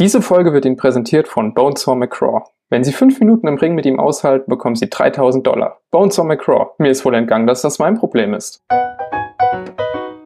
Diese Folge wird Ihnen präsentiert von Bonesaw McCraw. Wenn Sie fünf Minuten im Ring mit ihm aushalten, bekommen Sie 3000 Dollar. Bonesaw McCraw. Mir ist wohl entgangen, dass das mein Problem ist.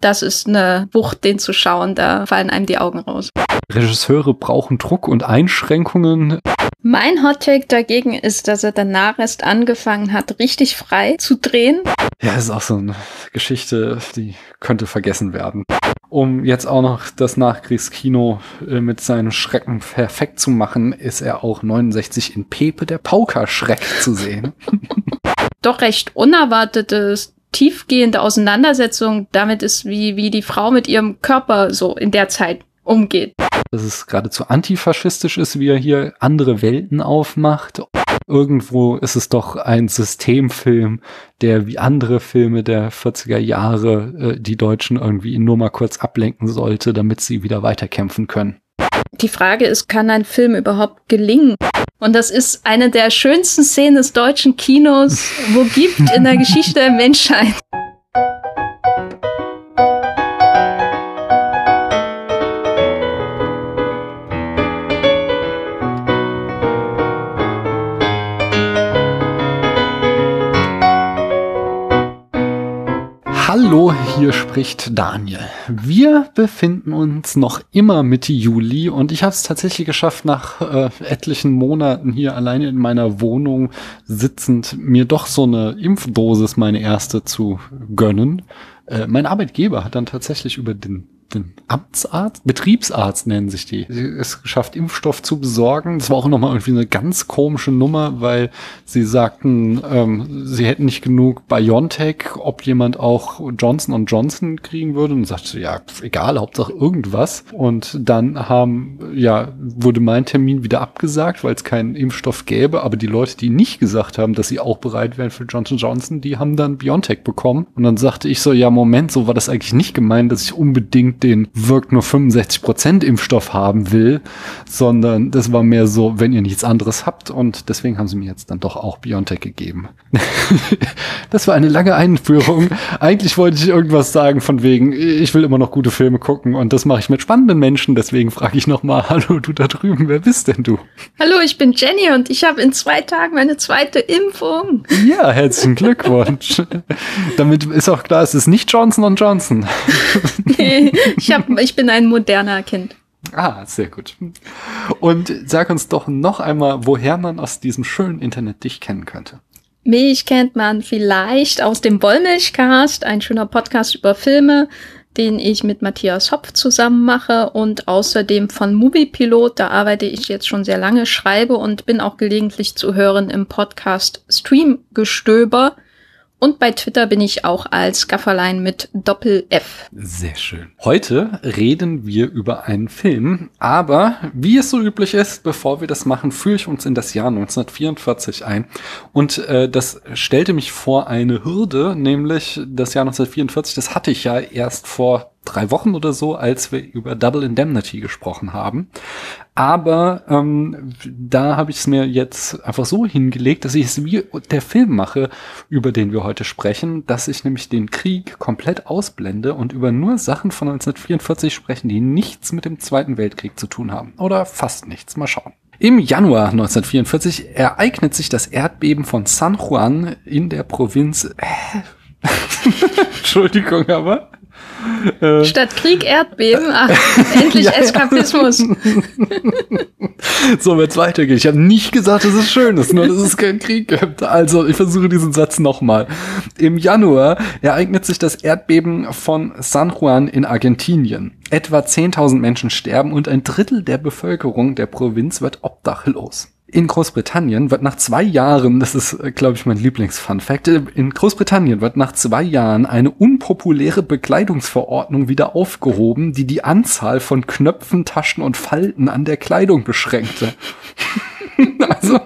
Das ist eine Wucht, den zu schauen, da fallen einem die Augen raus. Regisseure brauchen Druck und Einschränkungen. Mein Hottake dagegen ist, dass er danach erst angefangen hat, richtig frei zu drehen. Ja, ist auch so eine Geschichte, die könnte vergessen werden. Um jetzt auch noch das Nachkriegskino äh, mit seinen Schrecken perfekt zu machen, ist er auch 69 in Pepe der Pauker-Schreck zu sehen. Doch recht unerwartetes, tiefgehende Auseinandersetzung damit ist, wie, wie die Frau mit ihrem Körper so in der Zeit umgeht. Dass es geradezu antifaschistisch ist, wie er hier andere Welten aufmacht. Irgendwo ist es doch ein Systemfilm, der wie andere Filme der 40er Jahre äh, die Deutschen irgendwie nur mal kurz ablenken sollte, damit sie wieder weiterkämpfen können. Die Frage ist, kann ein Film überhaupt gelingen? Und das ist eine der schönsten Szenen des deutschen Kinos, wo gibt in der Geschichte der Menschheit. Hallo, hier spricht Daniel. Wir befinden uns noch immer Mitte Juli und ich habe es tatsächlich geschafft, nach äh, etlichen Monaten hier alleine in meiner Wohnung sitzend, mir doch so eine Impfdosis, meine erste, zu gönnen. Äh, mein Arbeitgeber hat dann tatsächlich über den den Amtsarzt, Betriebsarzt nennen sich die. Sie es geschafft, Impfstoff zu besorgen. Das war auch nochmal irgendwie eine ganz komische Nummer, weil sie sagten, ähm, sie hätten nicht genug BioNTech, ob jemand auch Johnson Johnson kriegen würde. Und sagte, ja, egal, Hauptsache irgendwas. Und dann haben, ja, wurde mein Termin wieder abgesagt, weil es keinen Impfstoff gäbe. Aber die Leute, die nicht gesagt haben, dass sie auch bereit wären für Johnson Johnson, die haben dann BioNTech bekommen. Und dann sagte ich so, ja, Moment, so war das eigentlich nicht gemeint, dass ich unbedingt den wirkt nur 65% Impfstoff haben will, sondern das war mehr so, wenn ihr nichts anderes habt und deswegen haben sie mir jetzt dann doch auch Biontech gegeben. das war eine lange Einführung. Eigentlich wollte ich irgendwas sagen von wegen, ich will immer noch gute Filme gucken und das mache ich mit spannenden Menschen, deswegen frage ich nochmal, hallo du da drüben, wer bist denn du? Hallo, ich bin Jenny und ich habe in zwei Tagen meine zweite Impfung. Ja, herzlichen Glückwunsch. Damit ist auch klar, es ist nicht Johnson Johnson. nee, ich, hab, ich bin ein moderner Kind. Ah, sehr gut. Und sag uns doch noch einmal, woher man aus diesem schönen Internet dich kennen könnte. Mich kennt man vielleicht aus dem Wollmilchcast, ein schöner Podcast über Filme, den ich mit Matthias Hopf zusammen mache und außerdem von Moviepilot, da arbeite ich jetzt schon sehr lange, schreibe und bin auch gelegentlich zu hören im Podcast Streamgestöber. Und bei Twitter bin ich auch als Gafferlein mit Doppel-F. Sehr schön. Heute reden wir über einen Film, aber wie es so üblich ist, bevor wir das machen, führe ich uns in das Jahr 1944 ein. Und äh, das stellte mich vor eine Hürde, nämlich das Jahr 1944, das hatte ich ja erst vor drei Wochen oder so, als wir über Double Indemnity gesprochen haben. Aber ähm, da habe ich es mir jetzt einfach so hingelegt, dass ich es wie der Film mache, über den wir heute sprechen, dass ich nämlich den Krieg komplett ausblende und über nur Sachen von 1944 sprechen, die nichts mit dem Zweiten Weltkrieg zu tun haben. Oder fast nichts. Mal schauen. Im Januar 1944 ereignet sich das Erdbeben von San Juan in der Provinz. Äh, Entschuldigung, aber. Statt Krieg Erdbeben, ach, endlich ja, Eskapismus. so wird's weitergehen. Ich habe nicht gesagt, dass es schön ist, nur dass es keinen Krieg gibt. Also, ich versuche diesen Satz nochmal. Im Januar ereignet sich das Erdbeben von San Juan in Argentinien. Etwa 10.000 Menschen sterben und ein Drittel der Bevölkerung der Provinz wird obdachlos in Großbritannien wird nach zwei Jahren, das ist, äh, glaube ich, mein Lieblingsfun-Fact, äh, in Großbritannien wird nach zwei Jahren eine unpopuläre Bekleidungsverordnung wieder aufgehoben, die die Anzahl von Knöpfen, Taschen und Falten an der Kleidung beschränkte. also,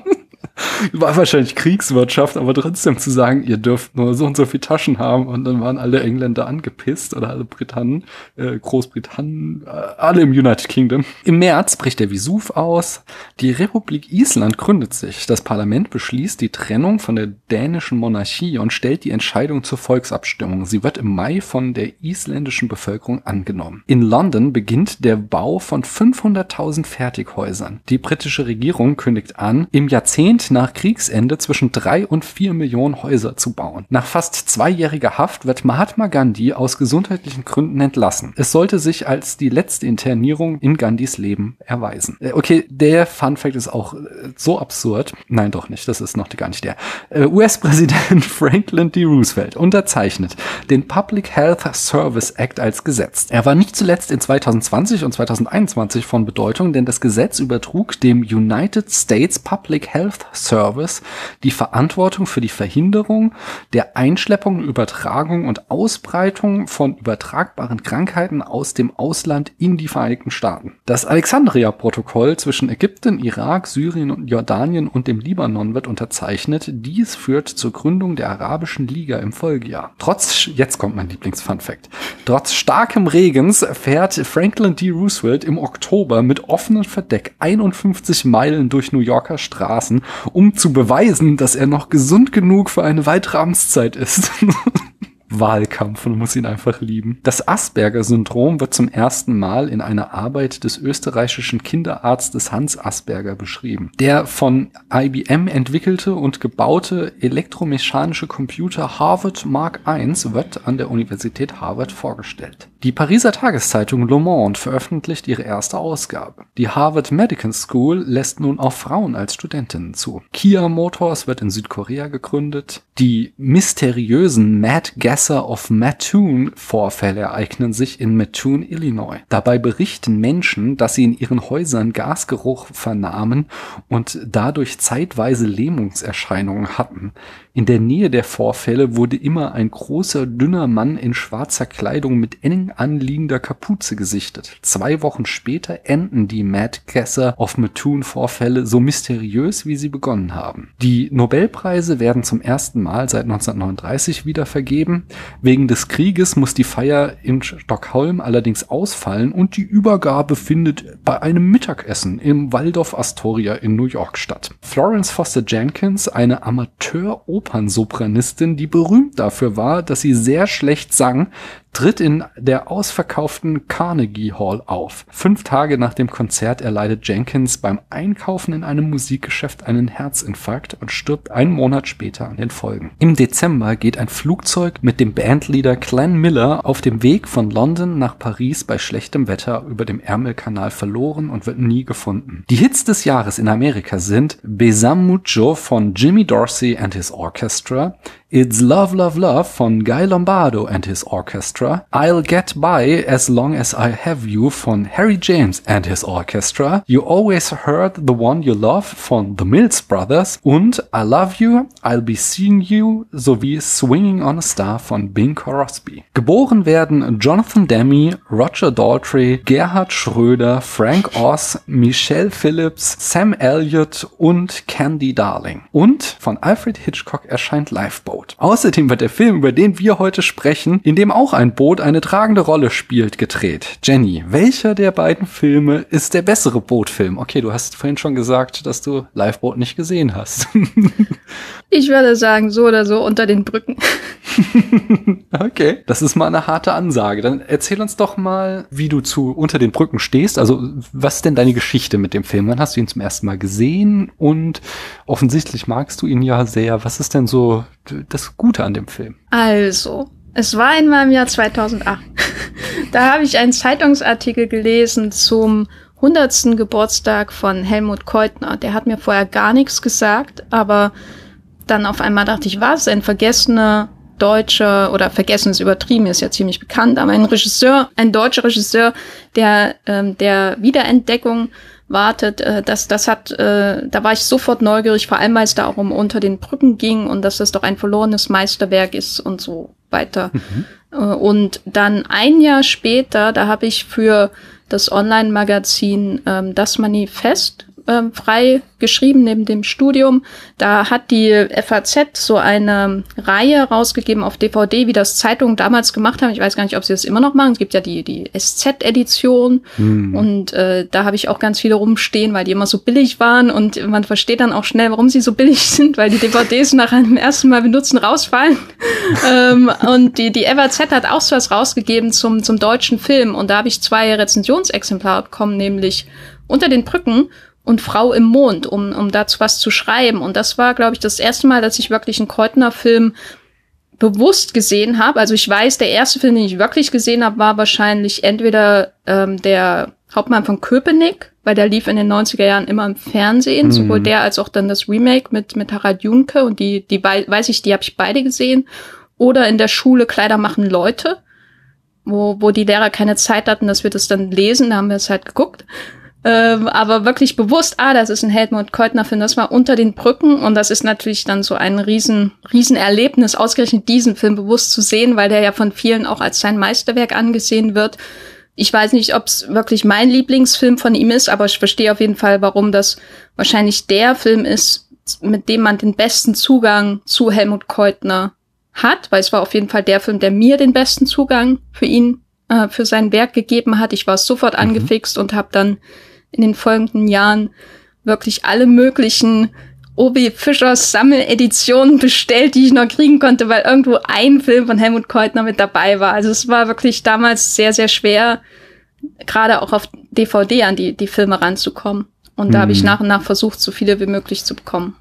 War wahrscheinlich Kriegswirtschaft, aber trotzdem zu sagen, ihr dürft nur so und so viele Taschen haben und dann waren alle Engländer angepisst oder alle Britannen, äh, Großbritannien, äh, alle im United Kingdom. Im März bricht der Vesuv aus. Die Republik Island gründet sich. Das Parlament beschließt die Trennung von der dänischen Monarchie und stellt die Entscheidung zur Volksabstimmung. Sie wird im Mai von der isländischen Bevölkerung angenommen. In London beginnt der Bau von 500.000 Fertighäusern. Die britische Regierung kündigt an, im Jahrzehnt nach Kriegsende zwischen drei und vier Millionen Häuser zu bauen. Nach fast zweijähriger Haft wird Mahatma Gandhi aus gesundheitlichen Gründen entlassen. Es sollte sich als die letzte Internierung in Gandhis Leben erweisen. Äh, okay, der Fun Fact ist auch äh, so absurd. Nein, doch nicht. Das ist noch gar nicht der. Äh, US-Präsident Franklin D. Roosevelt unterzeichnet den Public Health Service Act als Gesetz. Er war nicht zuletzt in 2020 und 2021 von Bedeutung, denn das Gesetz übertrug dem United States Public Health Service die Verantwortung für die Verhinderung der Einschleppung, Übertragung und Ausbreitung von übertragbaren Krankheiten aus dem Ausland in die Vereinigten Staaten. Das Alexandria-Protokoll zwischen Ägypten, Irak, Syrien und Jordanien und dem Libanon wird unterzeichnet. Dies führt zur Gründung der Arabischen Liga im Folgejahr. Trotz, jetzt kommt mein Lieblings-Fun-Fact. Trotz starkem Regens fährt Franklin D. Roosevelt im Oktober mit offenem Verdeck 51 Meilen durch New Yorker Straßen, um zu beweisen, dass er noch gesund genug für eine weitere Amtszeit ist. Wahlkampf und muss ihn einfach lieben. Das Asperger-Syndrom wird zum ersten Mal in einer Arbeit des österreichischen Kinderarztes Hans Asperger beschrieben. Der von IBM entwickelte und gebaute elektromechanische Computer Harvard Mark I wird an der Universität Harvard vorgestellt. Die Pariser Tageszeitung Le Monde veröffentlicht ihre erste Ausgabe. Die Harvard Medical School lässt nun auch Frauen als Studentinnen zu. Kia Motors wird in Südkorea gegründet. Die mysteriösen Mad Gasser of Mattoon Vorfälle ereignen sich in Mattoon, Illinois. Dabei berichten Menschen, dass sie in ihren Häusern Gasgeruch vernahmen und dadurch zeitweise Lähmungserscheinungen hatten. In der Nähe der Vorfälle wurde immer ein großer, dünner Mann in schwarzer Kleidung mit eng anliegender Kapuze gesichtet. Zwei Wochen später enden die Mad Gasser of Mattoon Vorfälle so mysteriös, wie sie begonnen haben. Die Nobelpreise werden zum ersten Mal seit 1939 wieder vergeben. Wegen des Krieges muss die Feier in Stockholm allerdings ausfallen und die Übergabe findet bei einem Mittagessen im Waldorf Astoria in New York statt. Florence Foster Jenkins, eine Amateur Opernsopranistin, die berühmt dafür war, dass sie sehr schlecht sang, tritt in der ausverkauften Carnegie Hall auf. Fünf Tage nach dem Konzert erleidet Jenkins beim Einkaufen in einem Musikgeschäft einen Herzinfarkt und stirbt einen Monat später an den Folgen. Im Dezember geht ein Flugzeug mit dem Bandleader Glenn Miller auf dem Weg von London nach Paris bei schlechtem Wetter über dem Ärmelkanal verloren und wird nie gefunden. Die Hits des Jahres in Amerika sind Besam Mucho von Jimmy Dorsey and his Orchestra, It's Love Love Love von Guy Lombardo and his Orchestra, I'll Get By As Long As I Have You von Harry James and his Orchestra, You Always Heard The One You Love von The Mills Brothers und I Love You, I'll Be Seeing You sowie Swinging on a Star von Bing Crosby. Geboren werden Jonathan Demme, Roger Daltrey, Gerhard Schröder, Frank Oz, Michelle Phillips, Sam Elliott und Candy Darling. Und von Alfred Hitchcock erscheint Lifeboat. Boot. Außerdem wird der Film, über den wir heute sprechen, in dem auch ein Boot eine tragende Rolle spielt, gedreht. Jenny, welcher der beiden Filme ist der bessere Bootfilm? Okay, du hast vorhin schon gesagt, dass du Lifeboat nicht gesehen hast. ich würde sagen, so oder so unter den Brücken. okay, das ist mal eine harte Ansage. Dann erzähl uns doch mal, wie du zu unter den Brücken stehst. Also, was ist denn deine Geschichte mit dem Film? Wann hast du ihn zum ersten Mal gesehen? Und offensichtlich magst du ihn ja sehr. Was ist denn so das Gute an dem Film? Also, es war in meinem Jahr 2008. da habe ich einen Zeitungsartikel gelesen zum 100. Geburtstag von Helmut Keutner. Der hat mir vorher gar nichts gesagt, aber dann auf einmal dachte ich, was? Ein vergessener deutscher oder vergessen ist übertrieben, ist ja ziemlich bekannt, aber ein Regisseur, ein deutscher Regisseur, der ähm, der Wiederentdeckung wartet, äh, das, das hat, äh, da war ich sofort neugierig, vor allem weil es da auch um unter den Brücken ging und dass das doch ein verlorenes Meisterwerk ist und so weiter. Mhm. Äh, und dann ein Jahr später, da habe ich für das Online-Magazin ähm, Das Manifest ähm, frei geschrieben neben dem Studium. Da hat die FAZ so eine Reihe rausgegeben auf DVD, wie das Zeitungen damals gemacht haben. Ich weiß gar nicht, ob sie das immer noch machen. Es gibt ja die, die SZ-Edition hm. und äh, da habe ich auch ganz viele rumstehen, weil die immer so billig waren und man versteht dann auch schnell, warum sie so billig sind, weil die DVDs nach einem ersten Mal benutzen rausfallen. ähm, und die, die FAZ hat auch so was rausgegeben zum, zum deutschen Film und da habe ich zwei Rezensionsexemplare bekommen, nämlich unter den Brücken und Frau im Mond, um, um dazu was zu schreiben. Und das war, glaube ich, das erste Mal, dass ich wirklich einen Keutner-Film bewusst gesehen habe. Also ich weiß, der erste Film, den ich wirklich gesehen habe, war wahrscheinlich entweder ähm, der Hauptmann von Köpenick, weil der lief in den 90er Jahren immer im Fernsehen, mhm. sowohl der als auch dann das Remake mit, mit Harald Junke und die, die weiß ich, die habe ich beide gesehen. Oder in der Schule Kleider machen Leute, wo, wo die Lehrer keine Zeit hatten, dass wir das dann lesen, da haben wir es halt geguckt. Ähm, aber wirklich bewusst, ah, das ist ein Helmut Keutner-Film, das war unter den Brücken und das ist natürlich dann so ein riesen, riesen Erlebnis, ausgerechnet diesen Film bewusst zu sehen, weil der ja von vielen auch als sein Meisterwerk angesehen wird. Ich weiß nicht, ob es wirklich mein Lieblingsfilm von ihm ist, aber ich verstehe auf jeden Fall, warum das wahrscheinlich der Film ist, mit dem man den besten Zugang zu Helmut Keutner hat, weil es war auf jeden Fall der Film, der mir den besten Zugang für ihn, äh, für sein Werk gegeben hat. Ich war sofort mhm. angefixt und habe dann in den folgenden Jahren wirklich alle möglichen Obi Fischers Sammeleditionen bestellt, die ich noch kriegen konnte, weil irgendwo ein Film von Helmut Keutner mit dabei war. Also es war wirklich damals sehr, sehr schwer, gerade auch auf DVD an die, die Filme ranzukommen. Und da habe ich mhm. nach und nach versucht, so viele wie möglich zu bekommen.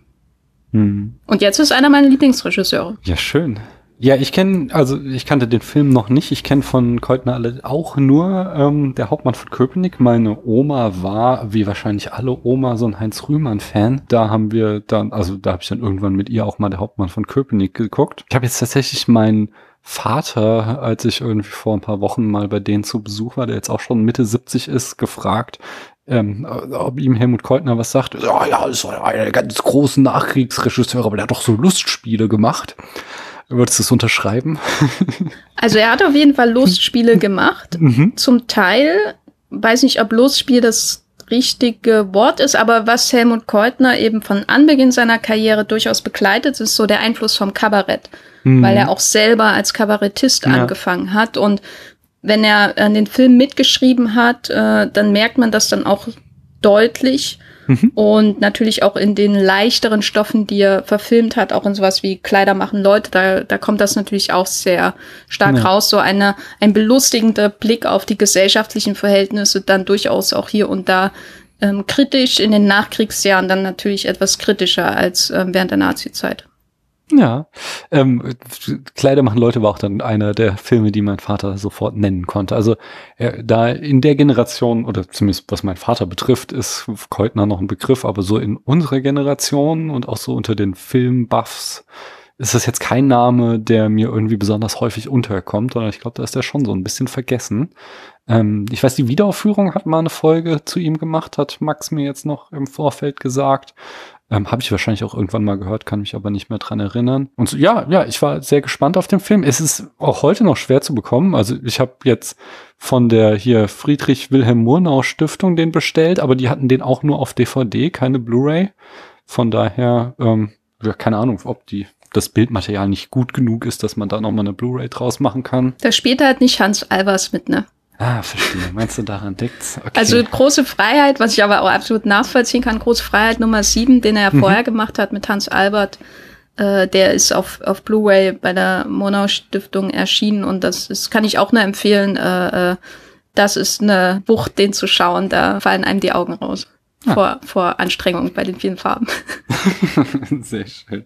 Mhm. Und jetzt ist einer meiner Lieblingsregisseure. Ja, schön. Ja, ich kenne, also ich kannte den Film noch nicht. Ich kenne von Keutner alle auch nur ähm, der Hauptmann von Köpenick. Meine Oma war, wie wahrscheinlich alle Oma, so ein Heinz Rühmann-Fan. Da haben wir dann, also da habe ich dann irgendwann mit ihr auch mal der Hauptmann von Köpenick geguckt. Ich habe jetzt tatsächlich meinen Vater, als ich irgendwie vor ein paar Wochen mal bei denen zu Besuch war, der jetzt auch schon Mitte 70 ist, gefragt, ähm, ob ihm Helmut Keutner was sagt. Ja, ja, ist einer der ganz großen Nachkriegsregisseure, aber der hat doch so Lustspiele gemacht. Würdest du es unterschreiben? also er hat auf jeden Fall Lustspiele gemacht. Mhm. Zum Teil, weiß nicht, ob Lustspiel das richtige Wort ist, aber was Helmut Keutner eben von Anbeginn seiner Karriere durchaus begleitet, ist so der Einfluss vom Kabarett, mhm. weil er auch selber als Kabarettist ja. angefangen hat und wenn er an den Film mitgeschrieben hat, äh, dann merkt man das dann auch deutlich, Mhm. Und natürlich auch in den leichteren Stoffen, die er verfilmt hat, auch in sowas wie Kleider machen Leute, da, da kommt das natürlich auch sehr stark ja. raus. So eine, ein belustigender Blick auf die gesellschaftlichen Verhältnisse, dann durchaus auch hier und da ähm, kritisch, in den Nachkriegsjahren dann natürlich etwas kritischer als ähm, während der Nazi-Zeit. Ja, ähm, Kleider machen Leute war auch dann einer der Filme, die mein Vater sofort nennen konnte. Also äh, da in der Generation, oder zumindest was mein Vater betrifft, ist Keutner noch ein Begriff, aber so in unserer Generation und auch so unter den Filmbuffs ist das jetzt kein Name, der mir irgendwie besonders häufig unterkommt, sondern ich glaube, da ist der schon so ein bisschen vergessen. Ähm, ich weiß, die Wiederaufführung hat mal eine Folge zu ihm gemacht, hat Max mir jetzt noch im Vorfeld gesagt. Ähm, Habe ich wahrscheinlich auch irgendwann mal gehört, kann mich aber nicht mehr dran erinnern. Und so, ja, ja, ich war sehr gespannt auf den Film. Es ist auch heute noch schwer zu bekommen. Also ich habe jetzt von der hier Friedrich Wilhelm Murnau Stiftung den bestellt, aber die hatten den auch nur auf DVD, keine Blu-ray. Von daher, ähm, ja, keine Ahnung, ob die das Bildmaterial nicht gut genug ist, dass man da nochmal eine Blu-ray draus machen kann. Da spielt halt nicht Hans Albers mit, ne? Ah, verstehe. Meinst du daran liegt's? Okay. Also große Freiheit, was ich aber auch absolut nachvollziehen kann, große Freiheit Nummer sieben, den er ja mhm. vorher gemacht hat mit Hans Albert, äh, der ist auf, auf Blu-ray bei der Monau Stiftung erschienen und das ist, kann ich auch nur empfehlen. Äh, äh, das ist eine Wucht, den zu schauen, da fallen einem die Augen raus. Ah. Vor, vor Anstrengung bei den vielen Farben. Sehr schön.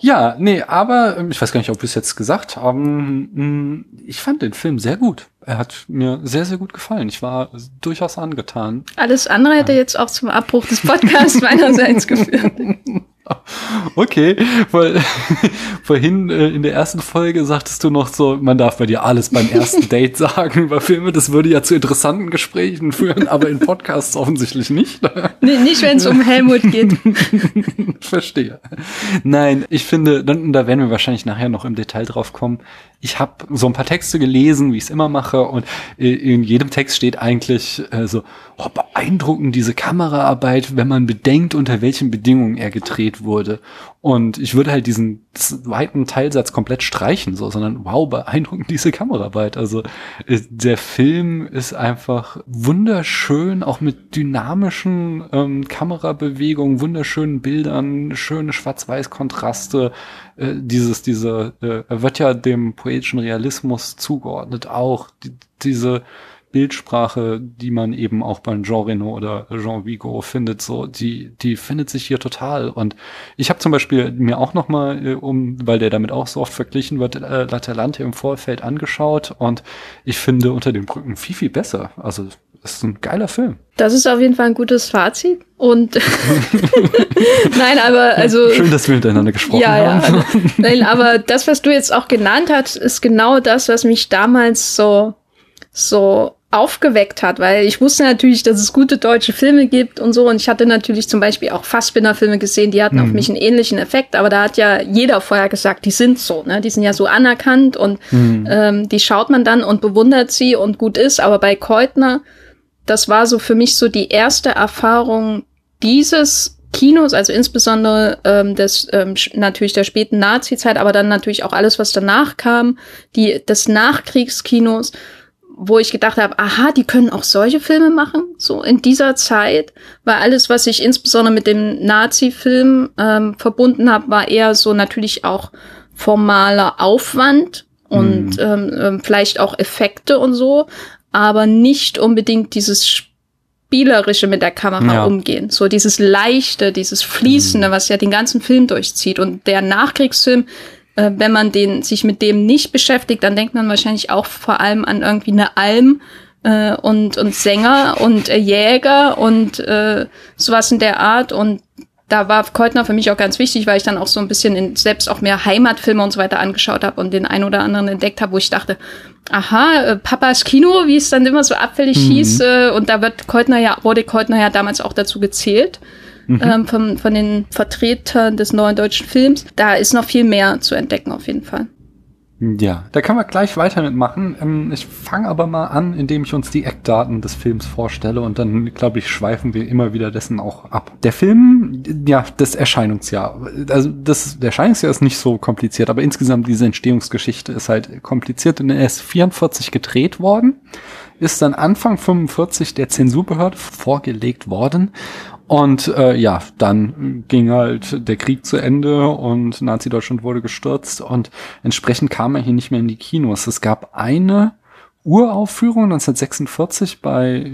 Ja, nee, aber ähm, ich weiß gar nicht, ob wir es jetzt gesagt haben. Mm, ich fand den Film sehr gut. Er hat mir sehr, sehr gut gefallen. Ich war durchaus angetan. Alles andere hätte jetzt auch zum Abbruch des Podcasts meinerseits geführt. Okay, weil vorhin äh, in der ersten Folge sagtest du noch so, man darf bei dir alles beim ersten Date sagen über Filme. Das würde ja zu interessanten Gesprächen führen, aber in Podcasts offensichtlich nicht. Nee, nicht, wenn es um Helmut geht. Verstehe. Nein, ich finde, dann, da werden wir wahrscheinlich nachher noch im Detail drauf kommen. Ich habe so ein paar Texte gelesen, wie ich es immer mache, und äh, in jedem Text steht eigentlich äh, so, oh, beeindruckend diese Kameraarbeit, wenn man bedenkt, unter welchen Bedingungen er gedreht wurde. Und ich würde halt diesen zweiten Teilsatz komplett streichen, so, sondern wow, beeindruckend diese Kameraarbeit. Also äh, der Film ist einfach wunderschön, auch mit dynamischen ähm, Kamerabewegungen, wunderschönen Bildern, schöne Schwarz-Weiß-Kontraste. Äh, dieses, diese, äh, er wird ja dem poetischen Realismus zugeordnet auch. Die, diese Bildsprache, die man eben auch bei Jean Reno oder Jean Vigo findet, so die die findet sich hier total. Und ich habe zum Beispiel mir auch noch mal, äh, um, weil der damit auch so oft verglichen wird, äh, Latalante im Vorfeld angeschaut und ich finde unter den Brücken viel viel besser. Also es ist ein geiler Film. Das ist auf jeden Fall ein gutes Fazit. Und nein, aber also. Schön, dass wir miteinander gesprochen ja, haben. Ja, nein, aber das, was du jetzt auch genannt hast, ist genau das, was mich damals so, so aufgeweckt hat, weil ich wusste natürlich, dass es gute deutsche Filme gibt und so. Und ich hatte natürlich zum Beispiel auch Fassbinder-Filme gesehen, die hatten mhm. auf mich einen ähnlichen Effekt. Aber da hat ja jeder vorher gesagt, die sind so, ne? Die sind ja so anerkannt und mhm. ähm, die schaut man dann und bewundert sie und gut ist. Aber bei Keutner, das war so für mich so die erste Erfahrung dieses Kinos, also insbesondere ähm, des ähm, natürlich der späten Nazi-Zeit, aber dann natürlich auch alles, was danach kam, die des Nachkriegskinos wo ich gedacht habe, aha, die können auch solche Filme machen, so in dieser Zeit, weil alles, was ich insbesondere mit dem Nazi-Film ähm, verbunden habe, war eher so natürlich auch formaler Aufwand und mhm. ähm, ähm, vielleicht auch Effekte und so, aber nicht unbedingt dieses spielerische mit der Kamera ja. umgehen, so dieses leichte, dieses fließende, mhm. was ja den ganzen Film durchzieht und der Nachkriegsfilm äh, wenn man den, sich mit dem nicht beschäftigt, dann denkt man wahrscheinlich auch vor allem an irgendwie eine Alm äh, und, und Sänger und äh, Jäger und äh, sowas in der Art. Und da war Keutner für mich auch ganz wichtig, weil ich dann auch so ein bisschen in, selbst auch mehr Heimatfilme und so weiter angeschaut habe und den ein oder anderen entdeckt habe, wo ich dachte, aha, äh, Papas Kino, wie es dann immer so abfällig mhm. hieß, äh, und da wird Keutner ja, wurde Keutner ja damals auch dazu gezählt mhm. ähm, von, von den Vertretern des neuen deutschen Films. Da ist noch viel mehr zu entdecken auf jeden Fall. Ja, da können wir gleich weiter mitmachen. Ähm, ich fange aber mal an, indem ich uns die Eckdaten des Films vorstelle und dann, glaube ich, schweifen wir immer wieder dessen auch ab. Der Film, ja, das Erscheinungsjahr. Also das Erscheinungsjahr ist nicht so kompliziert, aber insgesamt diese Entstehungsgeschichte ist halt kompliziert und er ist 44 gedreht worden, ist dann Anfang 45 der Zensurbehörde vorgelegt worden und äh, ja, dann ging halt der Krieg zu Ende und Nazi-Deutschland wurde gestürzt und entsprechend kam er hier nicht mehr in die Kinos. Es gab eine Uraufführung 1946 bei,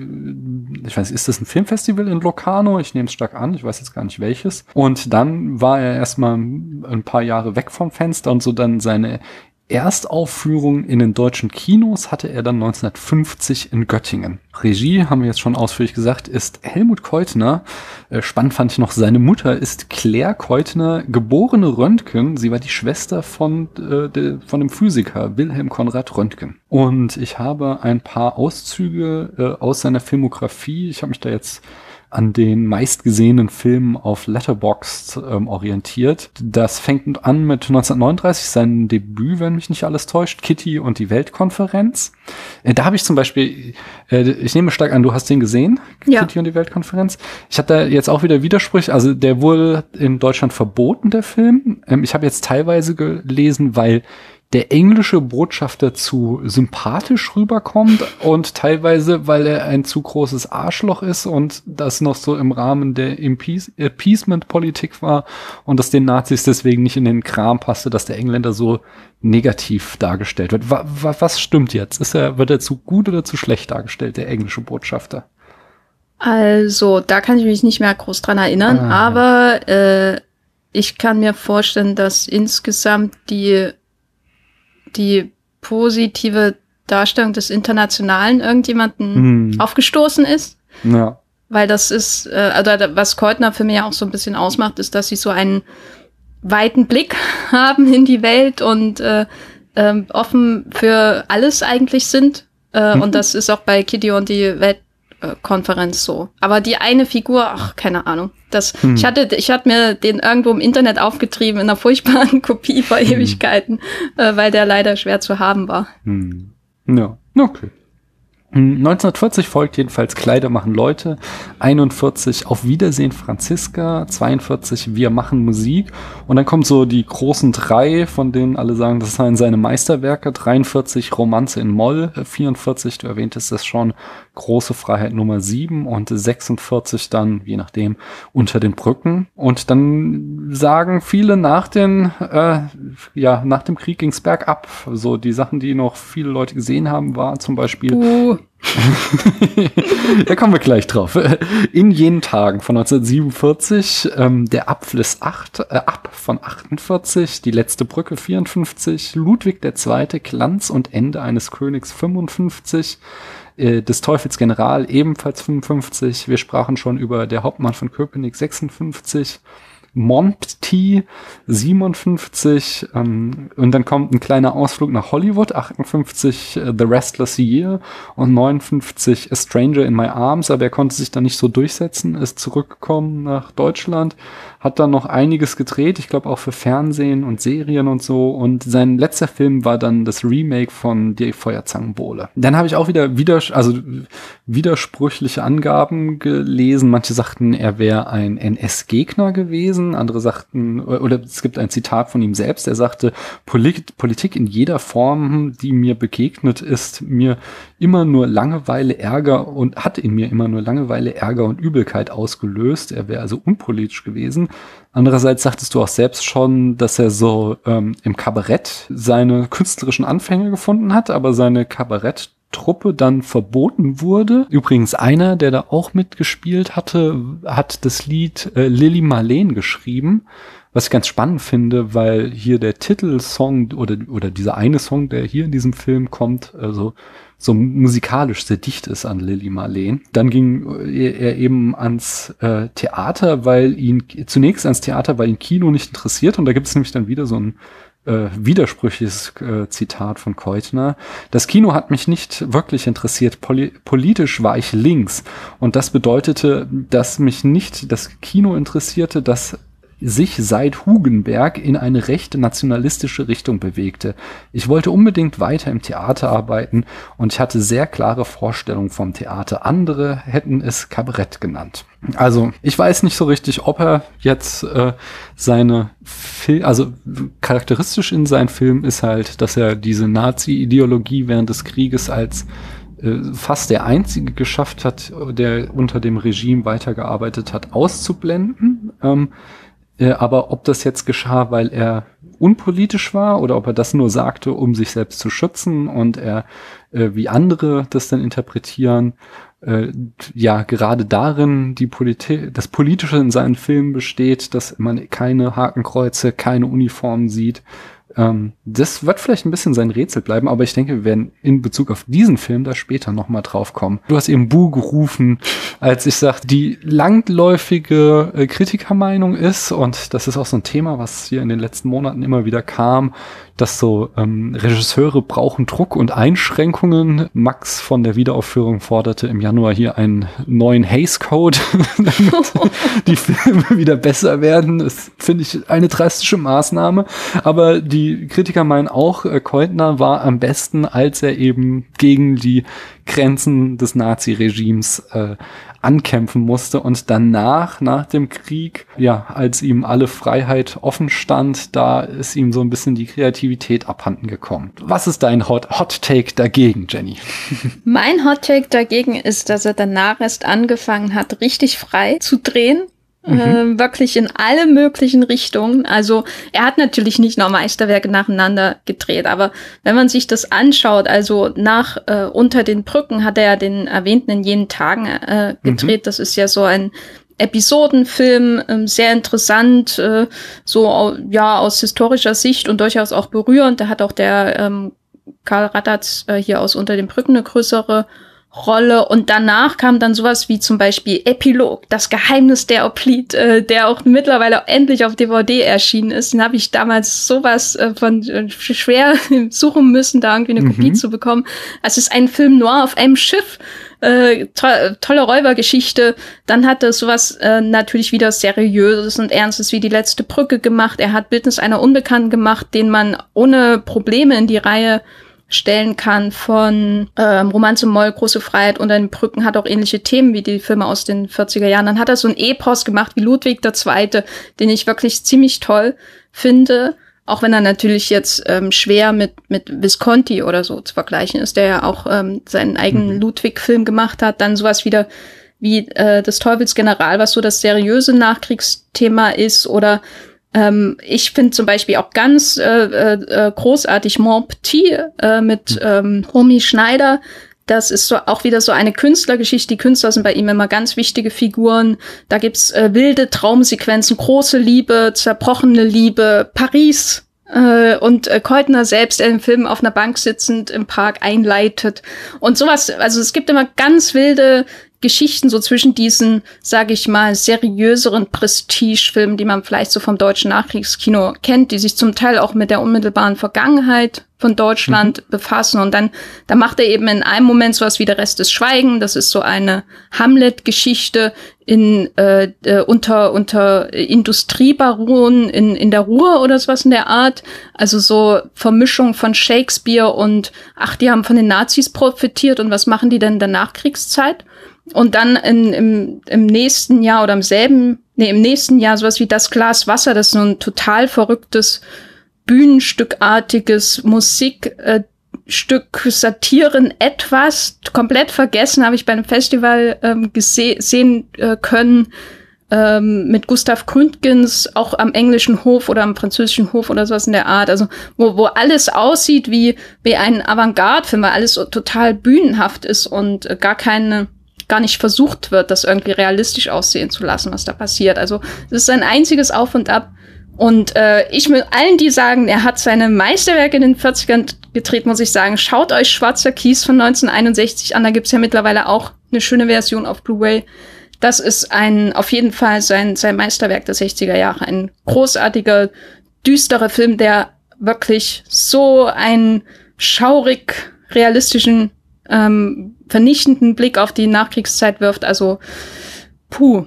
ich weiß, ist das ein Filmfestival in Locarno? Ich nehme es stark an, ich weiß jetzt gar nicht welches. Und dann war er erstmal ein paar Jahre weg vom Fenster und so dann seine Erstaufführung in den deutschen Kinos hatte er dann 1950 in Göttingen. Regie, haben wir jetzt schon ausführlich gesagt, ist Helmut Keutner. Äh, spannend fand ich noch, seine Mutter ist Claire Keutner, geborene Röntgen. Sie war die Schwester von, äh, de, von dem Physiker Wilhelm Konrad Röntgen. Und ich habe ein paar Auszüge äh, aus seiner Filmografie. Ich habe mich da jetzt an den meistgesehenen Filmen auf Letterboxd ähm, orientiert. Das fängt an mit 1939, sein Debüt, wenn mich nicht alles täuscht, Kitty und die Weltkonferenz. Äh, da habe ich zum Beispiel, äh, ich nehme stark an, du hast den gesehen, ja. Kitty und die Weltkonferenz. Ich habe da jetzt auch wieder Widersprüche, also der wurde in Deutschland verboten, der Film. Ähm, ich habe jetzt teilweise gelesen, weil der englische Botschafter zu sympathisch rüberkommt und teilweise, weil er ein zu großes Arschloch ist und das noch so im Rahmen der Appeasement-Politik war und das den Nazis deswegen nicht in den Kram passte, dass der Engländer so negativ dargestellt wird. Was stimmt jetzt? Ist er, wird er zu gut oder zu schlecht dargestellt, der englische Botschafter? Also, da kann ich mich nicht mehr groß dran erinnern, ah, aber äh, ich kann mir vorstellen, dass insgesamt die die positive Darstellung des Internationalen irgendjemanden hm. aufgestoßen ist. Ja. weil das ist, äh, also was Keutner für mich auch so ein bisschen ausmacht, ist, dass sie so einen weiten Blick haben in die Welt und äh, äh, offen für alles eigentlich sind. Äh, mhm. Und das ist auch bei Kitty und die Weltkonferenz so. Aber die eine Figur, ach, keine Ahnung. Das, mhm. ich hatte, ich hatte mir den irgendwo im Internet aufgetrieben in einer furchtbaren Kopie vor mhm. Ewigkeiten, äh, weil der leider schwer zu haben war. Mhm. Ja, okay. 1940 folgt jedenfalls Kleider machen Leute, 41 Auf Wiedersehen Franziska, 42 Wir machen Musik und dann kommt so die großen drei, von denen alle sagen, das seien seine Meisterwerke, 43 Romanze in Moll, 44, du erwähntest es schon, Große Freiheit Nummer 7 und 46 dann, je nachdem, unter den Brücken. Und dann sagen viele nach den, äh, ja, nach dem Krieg ging's bergab. So die Sachen, die noch viele Leute gesehen haben, war zum Beispiel. Uh. da kommen wir gleich drauf. In jenen Tagen von 1947, ähm, der Abfluss 8, äh, ab von 48, die letzte Brücke 54, Ludwig II. Glanz und Ende eines Königs 55, äh, des Teufels General ebenfalls 55. Wir sprachen schon über der Hauptmann von Köpenick 56. Monty 57 ähm, und dann kommt ein kleiner Ausflug nach Hollywood 58 uh, The Restless Year und 59 A Stranger in My Arms aber er konnte sich da nicht so durchsetzen ist zurückgekommen nach Deutschland hat dann noch einiges gedreht, ich glaube auch für Fernsehen und Serien und so. Und sein letzter Film war dann das Remake von Die Feuerzangenbowle. Dann habe ich auch wieder widers also widersprüchliche Angaben gelesen. Manche sagten, er wäre ein NS-Gegner gewesen, andere sagten, oder es gibt ein Zitat von ihm selbst, er sagte, Polit Politik in jeder Form, die mir begegnet, ist mir immer nur Langeweile, Ärger und hat in mir immer nur Langeweile, Ärger und Übelkeit ausgelöst. Er wäre also unpolitisch gewesen. Andererseits sagtest du auch selbst schon, dass er so ähm, im Kabarett seine künstlerischen Anfänge gefunden hat, aber seine Kabarett Truppe dann verboten wurde. Übrigens einer, der da auch mitgespielt hatte, hat das Lied äh, Lily Marlene geschrieben, was ich ganz spannend finde, weil hier der Titelsong oder oder dieser eine Song, der hier in diesem Film kommt, also so musikalisch sehr dicht ist an Lily Marleen. Dann ging er eben ans äh, Theater, weil ihn zunächst ans Theater, weil ihn Kino nicht interessiert. Und da gibt es nämlich dann wieder so ein äh, widersprüchliches äh, Zitat von Keutner. Das Kino hat mich nicht wirklich interessiert. Poli politisch war ich links. Und das bedeutete, dass mich nicht das Kino interessierte, das sich seit Hugenberg in eine recht nationalistische Richtung bewegte. Ich wollte unbedingt weiter im Theater arbeiten und ich hatte sehr klare Vorstellungen vom Theater. Andere hätten es Kabarett genannt. Also ich weiß nicht so richtig, ob er jetzt äh, seine Film, also charakteristisch in seinem Film ist halt, dass er diese Nazi-Ideologie während des Krieges als äh, fast der einzige geschafft hat, der unter dem Regime weitergearbeitet hat, auszublenden. Ähm, äh, aber ob das jetzt geschah, weil er unpolitisch war oder ob er das nur sagte, um sich selbst zu schützen und er, äh, wie andere das dann interpretieren, äh, ja, gerade darin die Politik, das Politische in seinen Filmen besteht, dass man keine Hakenkreuze, keine Uniformen sieht, ähm, das wird vielleicht ein bisschen sein Rätsel bleiben, aber ich denke, wir werden in Bezug auf diesen Film da später nochmal drauf kommen. Du hast eben Bu gerufen, als ich sagte, die langläufige äh, Kritikermeinung ist, und das ist auch so ein Thema, was hier in den letzten Monaten immer wieder kam, dass so ähm, Regisseure brauchen Druck und Einschränkungen. Max von der Wiederaufführung forderte im Januar hier einen neuen Haze Code, damit die Filme wieder besser werden. Das finde ich eine drastische Maßnahme. Aber die Kritiker meinen auch, äh, Keutner war am besten, als er eben gegen die Grenzen des Nazi-Regimes äh, ankämpfen musste und danach, nach dem Krieg, ja, als ihm alle Freiheit offen stand, da ist ihm so ein bisschen die Kreativität abhanden gekommen. Was ist dein Hot, Hot Take dagegen, Jenny? Mein Hot Take dagegen ist, dass er danach erst angefangen hat, richtig frei zu drehen Mhm. Äh, wirklich in alle möglichen Richtungen. Also er hat natürlich nicht noch Meisterwerke nacheinander gedreht, aber wenn man sich das anschaut, also nach äh, Unter den Brücken hat er ja den erwähnten in jenen Tagen äh, gedreht. Mhm. Das ist ja so ein Episodenfilm, äh, sehr interessant, äh, so ja aus historischer Sicht und durchaus auch berührend. Da hat auch der ähm, Karl Rattatz äh, hier aus Unter den Brücken eine größere Rolle und danach kam dann sowas wie zum Beispiel Epilog, das Geheimnis der Oplid, äh, der auch mittlerweile endlich auf DVD erschienen ist. Den habe ich damals sowas äh, von äh, schwer suchen müssen, da irgendwie eine mhm. Kopie zu bekommen. Also es ist ein Film noir auf einem Schiff, äh, to tolle Räubergeschichte. Dann hat er sowas äh, natürlich wieder seriöses und ernstes wie die letzte Brücke gemacht. Er hat Bildnis einer Unbekannten gemacht, den man ohne Probleme in die Reihe stellen kann von ähm, Roman zum Moll, Große Freiheit und den Brücken hat auch ähnliche Themen wie die Filme aus den 40er Jahren. Dann hat er so ein Epos gemacht wie Ludwig II., den ich wirklich ziemlich toll finde. Auch wenn er natürlich jetzt ähm, schwer mit, mit Visconti oder so zu vergleichen ist, der ja auch ähm, seinen eigenen mhm. Ludwig-Film gemacht hat. Dann sowas wieder wie äh, des Teufels General, was so das seriöse Nachkriegsthema ist oder ähm, ich finde zum Beispiel auch ganz äh, äh, großartig Mon Petit äh, mit hm. ähm, Homi Schneider. Das ist so auch wieder so eine Künstlergeschichte. Die Künstler sind bei ihm immer ganz wichtige Figuren. Da gibt's äh, wilde Traumsequenzen, große Liebe, zerbrochene Liebe, Paris, äh, und äh, Keutner selbst der den Film auf einer Bank sitzend im Park einleitet und sowas. Also es gibt immer ganz wilde Geschichten so zwischen diesen, sage ich mal, seriöseren Prestigefilmen, die man vielleicht so vom deutschen Nachkriegskino kennt, die sich zum Teil auch mit der unmittelbaren Vergangenheit von Deutschland mhm. befassen. Und dann, da macht er eben in einem Moment sowas wie der Rest des Schweigen. Das ist so eine Hamlet-Geschichte in äh, äh, unter unter Industriebaronen in in der Ruhr oder sowas in der Art. Also so Vermischung von Shakespeare und ach, die haben von den Nazis profitiert und was machen die denn in der Nachkriegszeit? Und dann in, im, im nächsten Jahr oder im selben, nee, im nächsten Jahr sowas wie das Glas Wasser, das ist so ein total verrücktes, Bühnenstückartiges Musikstück, äh, Satiren, etwas, komplett vergessen, habe ich bei einem Festival ähm, gesehen äh, können, ähm, mit Gustav Gründgens, auch am englischen Hof oder am französischen Hof oder sowas in der Art, also wo, wo alles aussieht wie, wie ein Avantgarde-Film, weil alles total bühnenhaft ist und äh, gar keine gar nicht versucht wird, das irgendwie realistisch aussehen zu lassen, was da passiert. Also es ist ein einziges Auf und Ab. Und äh, ich will allen, die sagen, er hat seine Meisterwerke in den 40ern gedreht, muss ich sagen, schaut euch Schwarzer Kies von 1961 an. Da gibt's ja mittlerweile auch eine schöne Version auf Blu-ray. Das ist ein, auf jeden Fall sein, sein Meisterwerk der 60er Jahre. Ein großartiger, düsterer Film, der wirklich so einen schaurig realistischen ähm, vernichtenden Blick auf die Nachkriegszeit wirft. Also, puh.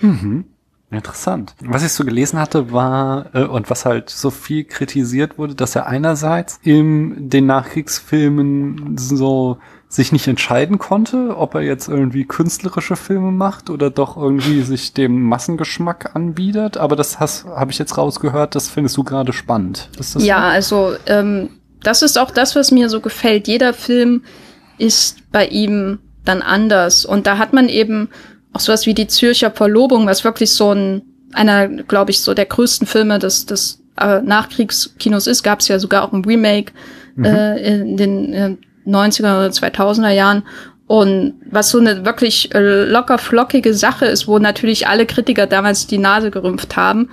Mhm. Interessant. Was ich so gelesen hatte, war, äh, und was halt so viel kritisiert wurde, dass er einerseits in den Nachkriegsfilmen so sich nicht entscheiden konnte, ob er jetzt irgendwie künstlerische Filme macht oder doch irgendwie sich dem Massengeschmack anbietet. Aber das habe ich jetzt rausgehört, das findest du gerade spannend. Ja, so? also ähm, das ist auch das, was mir so gefällt. Jeder Film ist bei ihm dann anders. Und da hat man eben auch sowas wie die Zürcher Verlobung, was wirklich so ein, einer, glaube ich, so der größten Filme des, des äh, Nachkriegskinos ist, gab es ja sogar auch ein Remake mhm. äh, in den äh, 90er oder 2000er Jahren. Und was so eine wirklich äh, locker flockige Sache ist, wo natürlich alle Kritiker damals die Nase gerümpft haben,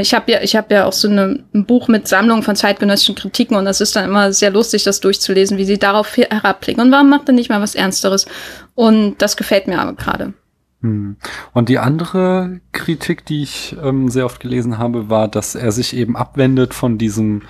ich habe ja, ich habe ja auch so eine, ein Buch mit Sammlung von zeitgenössischen Kritiken und das ist dann immer sehr lustig, das durchzulesen, wie sie darauf herabblicken. Und warum macht er nicht mal was Ernsteres? Und das gefällt mir aber gerade. Hm. Und die andere Kritik, die ich ähm, sehr oft gelesen habe, war, dass er sich eben abwendet von diesem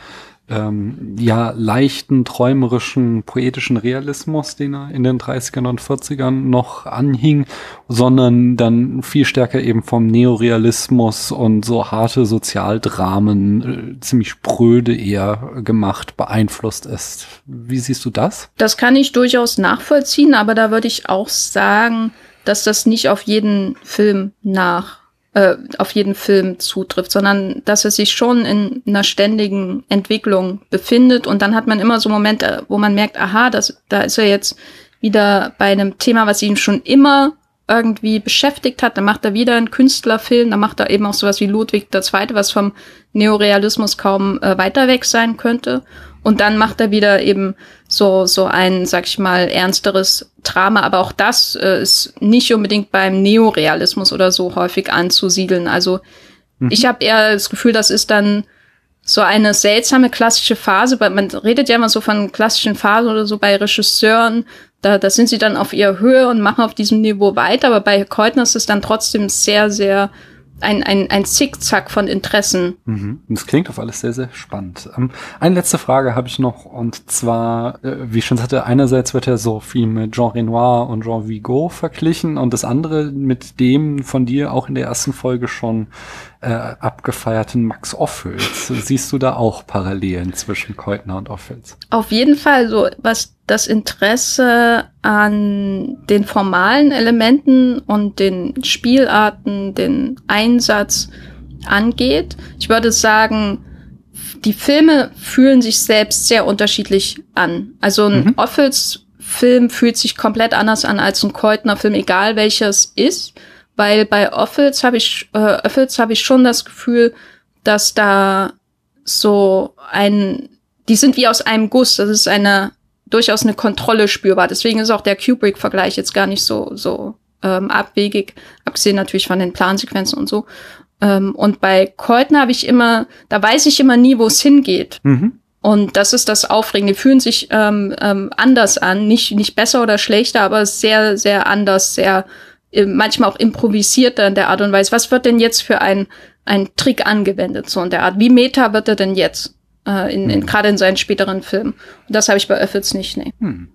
ähm, ja leichten, träumerischen, poetischen Realismus, den er in den 30ern und 40ern noch anhing, sondern dann viel stärker eben vom Neorealismus und so harte Sozialdramen, äh, ziemlich spröde eher gemacht, beeinflusst ist. Wie siehst du das? Das kann ich durchaus nachvollziehen, aber da würde ich auch sagen, dass das nicht auf jeden Film nach äh, auf jeden Film zutrifft, sondern dass er sich schon in einer ständigen Entwicklung befindet. Und dann hat man immer so Momente, wo man merkt, aha, das, da ist er jetzt wieder bei einem Thema, was ihn schon immer irgendwie beschäftigt hat, dann macht er wieder einen Künstlerfilm, dann macht er eben auch sowas wie Ludwig II., was vom Neorealismus kaum äh, weiter weg sein könnte. Und dann macht er wieder eben so, so ein, sag ich mal, ernsteres Drama. Aber auch das äh, ist nicht unbedingt beim Neorealismus oder so häufig anzusiedeln. Also mhm. ich habe eher das Gefühl, das ist dann so eine seltsame klassische Phase, weil man redet ja immer so von klassischen Phasen oder so bei Regisseuren, Da, da sind sie dann auf ihrer Höhe und machen auf diesem Niveau weiter, aber bei Keutner ist es dann trotzdem sehr, sehr ein, ein, ein Zickzack von Interessen. Mhm. Das klingt auf alles sehr, sehr spannend. Ähm, eine letzte Frage habe ich noch und zwar, äh, wie ich schon sagte, einerseits wird er so viel mit Jean Renoir und Jean Vigo verglichen und das andere mit dem von dir auch in der ersten Folge schon äh, abgefeierten Max Ophüls. Siehst du da auch Parallelen zwischen Keutner und Ophüls? Auf jeden Fall, so was das Interesse an den formalen Elementen und den Spielarten, den Einsatz angeht. Ich würde sagen, die Filme fühlen sich selbst sehr unterschiedlich an. Also ein mhm. Offels Film fühlt sich komplett anders an als ein Keutner Film, egal welches ist weil bei Offels habe ich, äh, Offels habe ich schon das Gefühl, dass da so ein, die sind wie aus einem Guss, das ist eine, durchaus eine Kontrolle spürbar. Deswegen ist auch der Kubrick-Vergleich jetzt gar nicht so, so ähm, abwegig, abgesehen natürlich von den Plansequenzen und so. Ähm, und bei Keutner habe ich immer, da weiß ich immer nie, wo es hingeht. Mhm. Und das ist das Aufregende. Die fühlen sich ähm, ähm, anders an, nicht, nicht besser oder schlechter, aber sehr, sehr anders, sehr manchmal auch improvisierter in der Art und Weise. Was wird denn jetzt für ein, ein Trick angewendet, so in der Art? Wie meta wird er denn jetzt? Äh, in, in, hm. gerade in seinen späteren Filmen. Und das habe ich bei Öffels nicht, nee. Hm.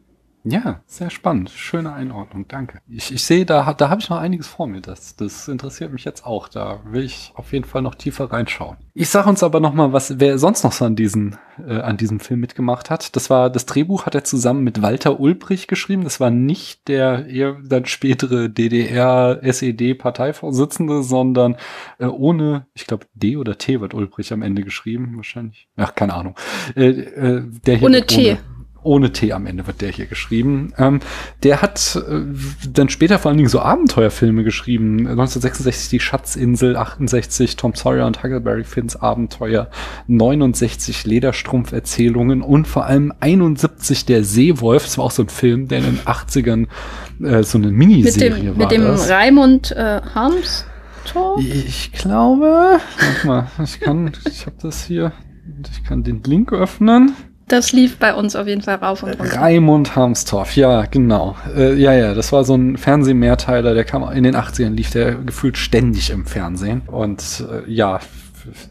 Ja, sehr spannend. Schöne Einordnung, danke. Ich, ich sehe, da, da habe ich noch einiges vor mir. Das, das interessiert mich jetzt auch. Da will ich auf jeden Fall noch tiefer reinschauen. Ich sage uns aber noch mal, was wer sonst noch so an, diesen, äh, an diesem Film mitgemacht hat. Das war das Drehbuch hat er zusammen mit Walter Ulbrich geschrieben. Das war nicht der eher dann spätere DDR-SED-Parteivorsitzende, sondern äh, ohne, ich glaube D oder T wird Ulbrich am Ende geschrieben, wahrscheinlich. Ach, keine Ahnung. Äh, äh, der hier ohne T. Ohne, ohne T am Ende wird der hier geschrieben. Ähm, der hat äh, dann später vor allen Dingen so Abenteuerfilme geschrieben. 1966 Die Schatzinsel, 68 Tom Sawyer und Huckleberry Finns Abenteuer, 69 Lederstrumpferzählungen und vor allem 71 Der Seewolf. Das war auch so ein Film, der in den 80ern äh, so eine Miniserie mit dem, war. Mit dem das. Raimund äh, Harms? Ich glaube, warte mal, ich kann, ich habe das hier, ich kann den Link öffnen. Das lief bei uns auf jeden Fall rauf und runter. Raimund Harmstorff, ja, genau. Äh, ja, ja, das war so ein Fernsehmehrteiler, der kam in den 80ern, lief der gefühlt ständig im Fernsehen. Und äh, ja,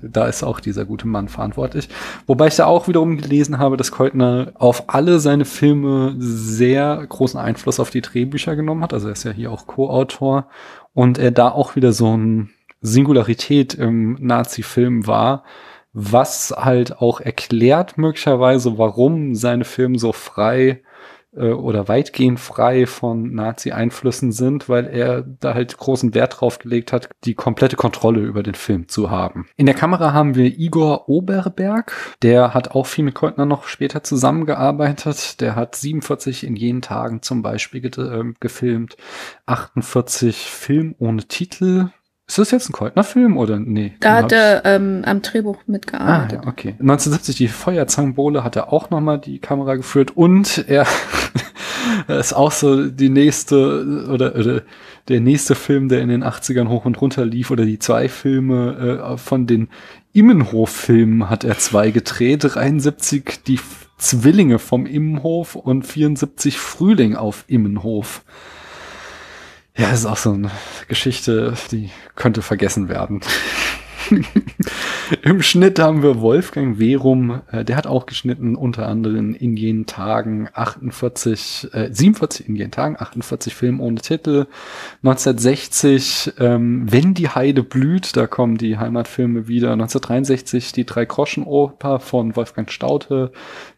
da ist auch dieser gute Mann verantwortlich. Wobei ich da auch wiederum gelesen habe, dass Keutner auf alle seine Filme sehr großen Einfluss auf die Drehbücher genommen hat. Also er ist ja hier auch Co-Autor. Und er da auch wieder so ein Singularität im Nazi-Film war was halt auch erklärt möglicherweise, warum seine Filme so frei äh, oder weitgehend frei von Nazi-Einflüssen sind, weil er da halt großen Wert drauf gelegt hat, die komplette Kontrolle über den Film zu haben. In der Kamera haben wir Igor Oberberg, der hat auch viel mit Keutner noch später zusammengearbeitet. Der hat 47 in jenen Tagen zum Beispiel ge äh, gefilmt, 48 Film ohne Titel, ist das jetzt ein Keutner-Film oder nee? Da hat er ähm, am Drehbuch mitgearbeitet. Ah, ja, okay. 1970 die Feuerzangenbowle hat er auch nochmal die Kamera geführt und er ist auch so die nächste oder, oder der nächste Film, der in den 80ern hoch und runter lief oder die zwei Filme äh, von den Immenhof-Filmen hat er zwei gedreht. 73 die Zwillinge vom Immenhof und 74 Frühling auf Immenhof. Ja, das ist auch so eine Geschichte, die könnte vergessen werden. Im Schnitt haben wir Wolfgang Werum, äh, der hat auch geschnitten, unter anderem in jenen Tagen 48, äh, 47 in jenen Tagen, 48 Filme ohne Titel. 1960, ähm, Wenn die Heide blüht, da kommen die Heimatfilme wieder. 1963 die Drei-Groschen-Oper von Wolfgang Staute,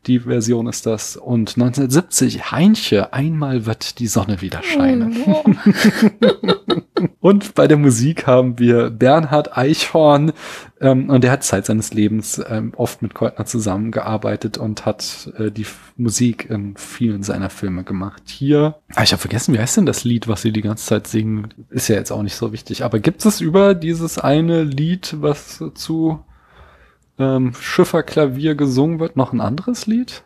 die Version ist das. Und 1970 Heinche, einmal wird die Sonne wieder scheinen. Oh, Und bei der Musik haben wir Bernhard Eichhorn, ähm, und der hat Zeit seines Lebens ähm, oft mit Keutner zusammengearbeitet und hat äh, die Musik in vielen seiner Filme gemacht. Hier, ah, ich habe vergessen, wie heißt denn das Lied, was sie die ganze Zeit singen? Ist ja jetzt auch nicht so wichtig. Aber gibt es über dieses eine Lied, was zu ähm, Schifferklavier gesungen wird, noch ein anderes Lied?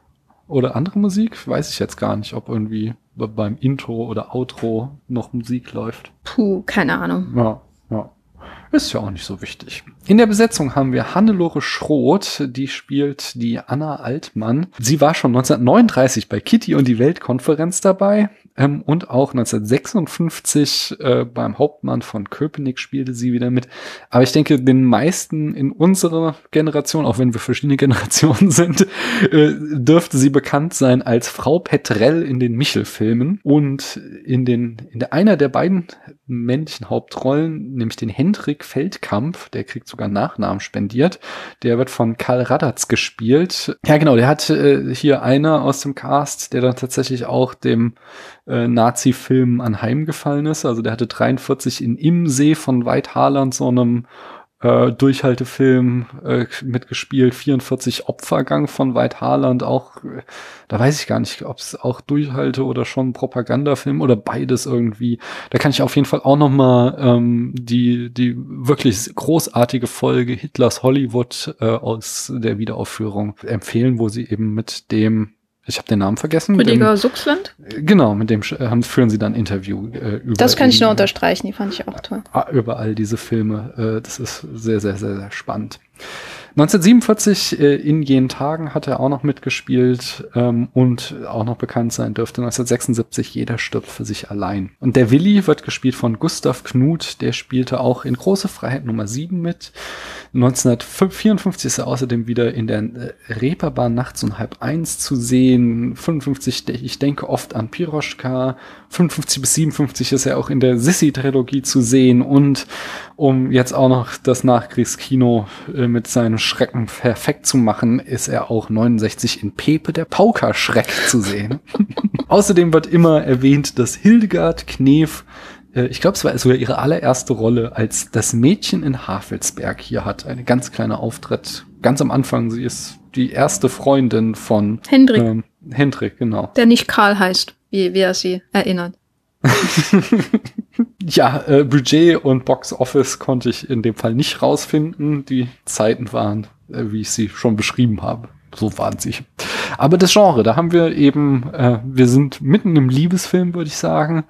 Oder andere Musik? Weiß ich jetzt gar nicht, ob irgendwie beim Intro oder Outro noch Musik läuft. Puh, keine Ahnung. Ja, ja. Ist ja auch nicht so wichtig. In der Besetzung haben wir Hannelore Schroth, die spielt die Anna Altmann. Sie war schon 1939 bei Kitty und die Weltkonferenz dabei. Ähm, und auch 1956 äh, beim Hauptmann von Köpenick spielte sie wieder mit. Aber ich denke, den meisten in unserer Generation, auch wenn wir verschiedene Generationen sind, äh, dürfte sie bekannt sein als Frau Petrell in den Michel-Filmen. Und in den, in der, einer der beiden männlichen Hauptrollen, nämlich den Hendrik Feldkamp, der kriegt sogar Nachnamen spendiert. Der wird von Karl Radatz gespielt. Ja, genau, der hat äh, hier einer aus dem Cast, der dann tatsächlich auch dem äh, Nazi-Film anheimgefallen ist. Also der hatte 43 in Im See von White Harland, so einem äh, Durchhaltefilm äh, mitgespielt, 44 Opfergang von White Harland, auch, äh, da weiß ich gar nicht, ob es auch Durchhalte oder schon Propagandafilm oder beides irgendwie. Da kann ich auf jeden Fall auch noch mal ähm, die, die wirklich großartige Folge Hitlers Hollywood äh, aus der Wiederaufführung empfehlen, wo sie eben mit dem ich habe den Namen vergessen. Rüdiger Suchsland? Genau, mit dem haben, führen sie dann Interview äh, über. Das kann ich nur unterstreichen, die fand ich auch toll. Über all diese Filme. Äh, das ist sehr, sehr, sehr, sehr spannend. 1947 äh, in jenen Tagen hat er auch noch mitgespielt ähm, und auch noch bekannt sein dürfte 1976 Jeder stirbt für sich allein. Und der Willi wird gespielt von Gustav Knut, der spielte auch in Große Freiheit Nummer 7 mit. 1954 ist er außerdem wieder in der äh, Reeperbahn nachts um halb eins zu sehen. 55, ich denke oft an Piroschka. 55 bis 57 ist er auch in der Sissi-Trilogie zu sehen und um jetzt auch noch das Nachkriegskino äh, mit seinen Schrecken perfekt zu machen, ist er auch 69 in Pepe der Paukerschreck zu sehen. Außerdem wird immer erwähnt, dass Hildegard Knef äh, ich glaube, es war sogar ihre allererste Rolle als das Mädchen in Havelsberg hier hat. Eine ganz kleine Auftritt. Ganz am Anfang, sie ist die erste Freundin von Hendrik. Ähm, Hendrik, genau. Der nicht Karl heißt, wie, wie er sie erinnert. ja, äh, Budget und Box Office konnte ich in dem Fall nicht rausfinden. Die Zeiten waren, äh, wie ich sie schon beschrieben habe. So sie. Aber das Genre, da haben wir eben, äh, wir sind mitten im Liebesfilm, würde ich sagen.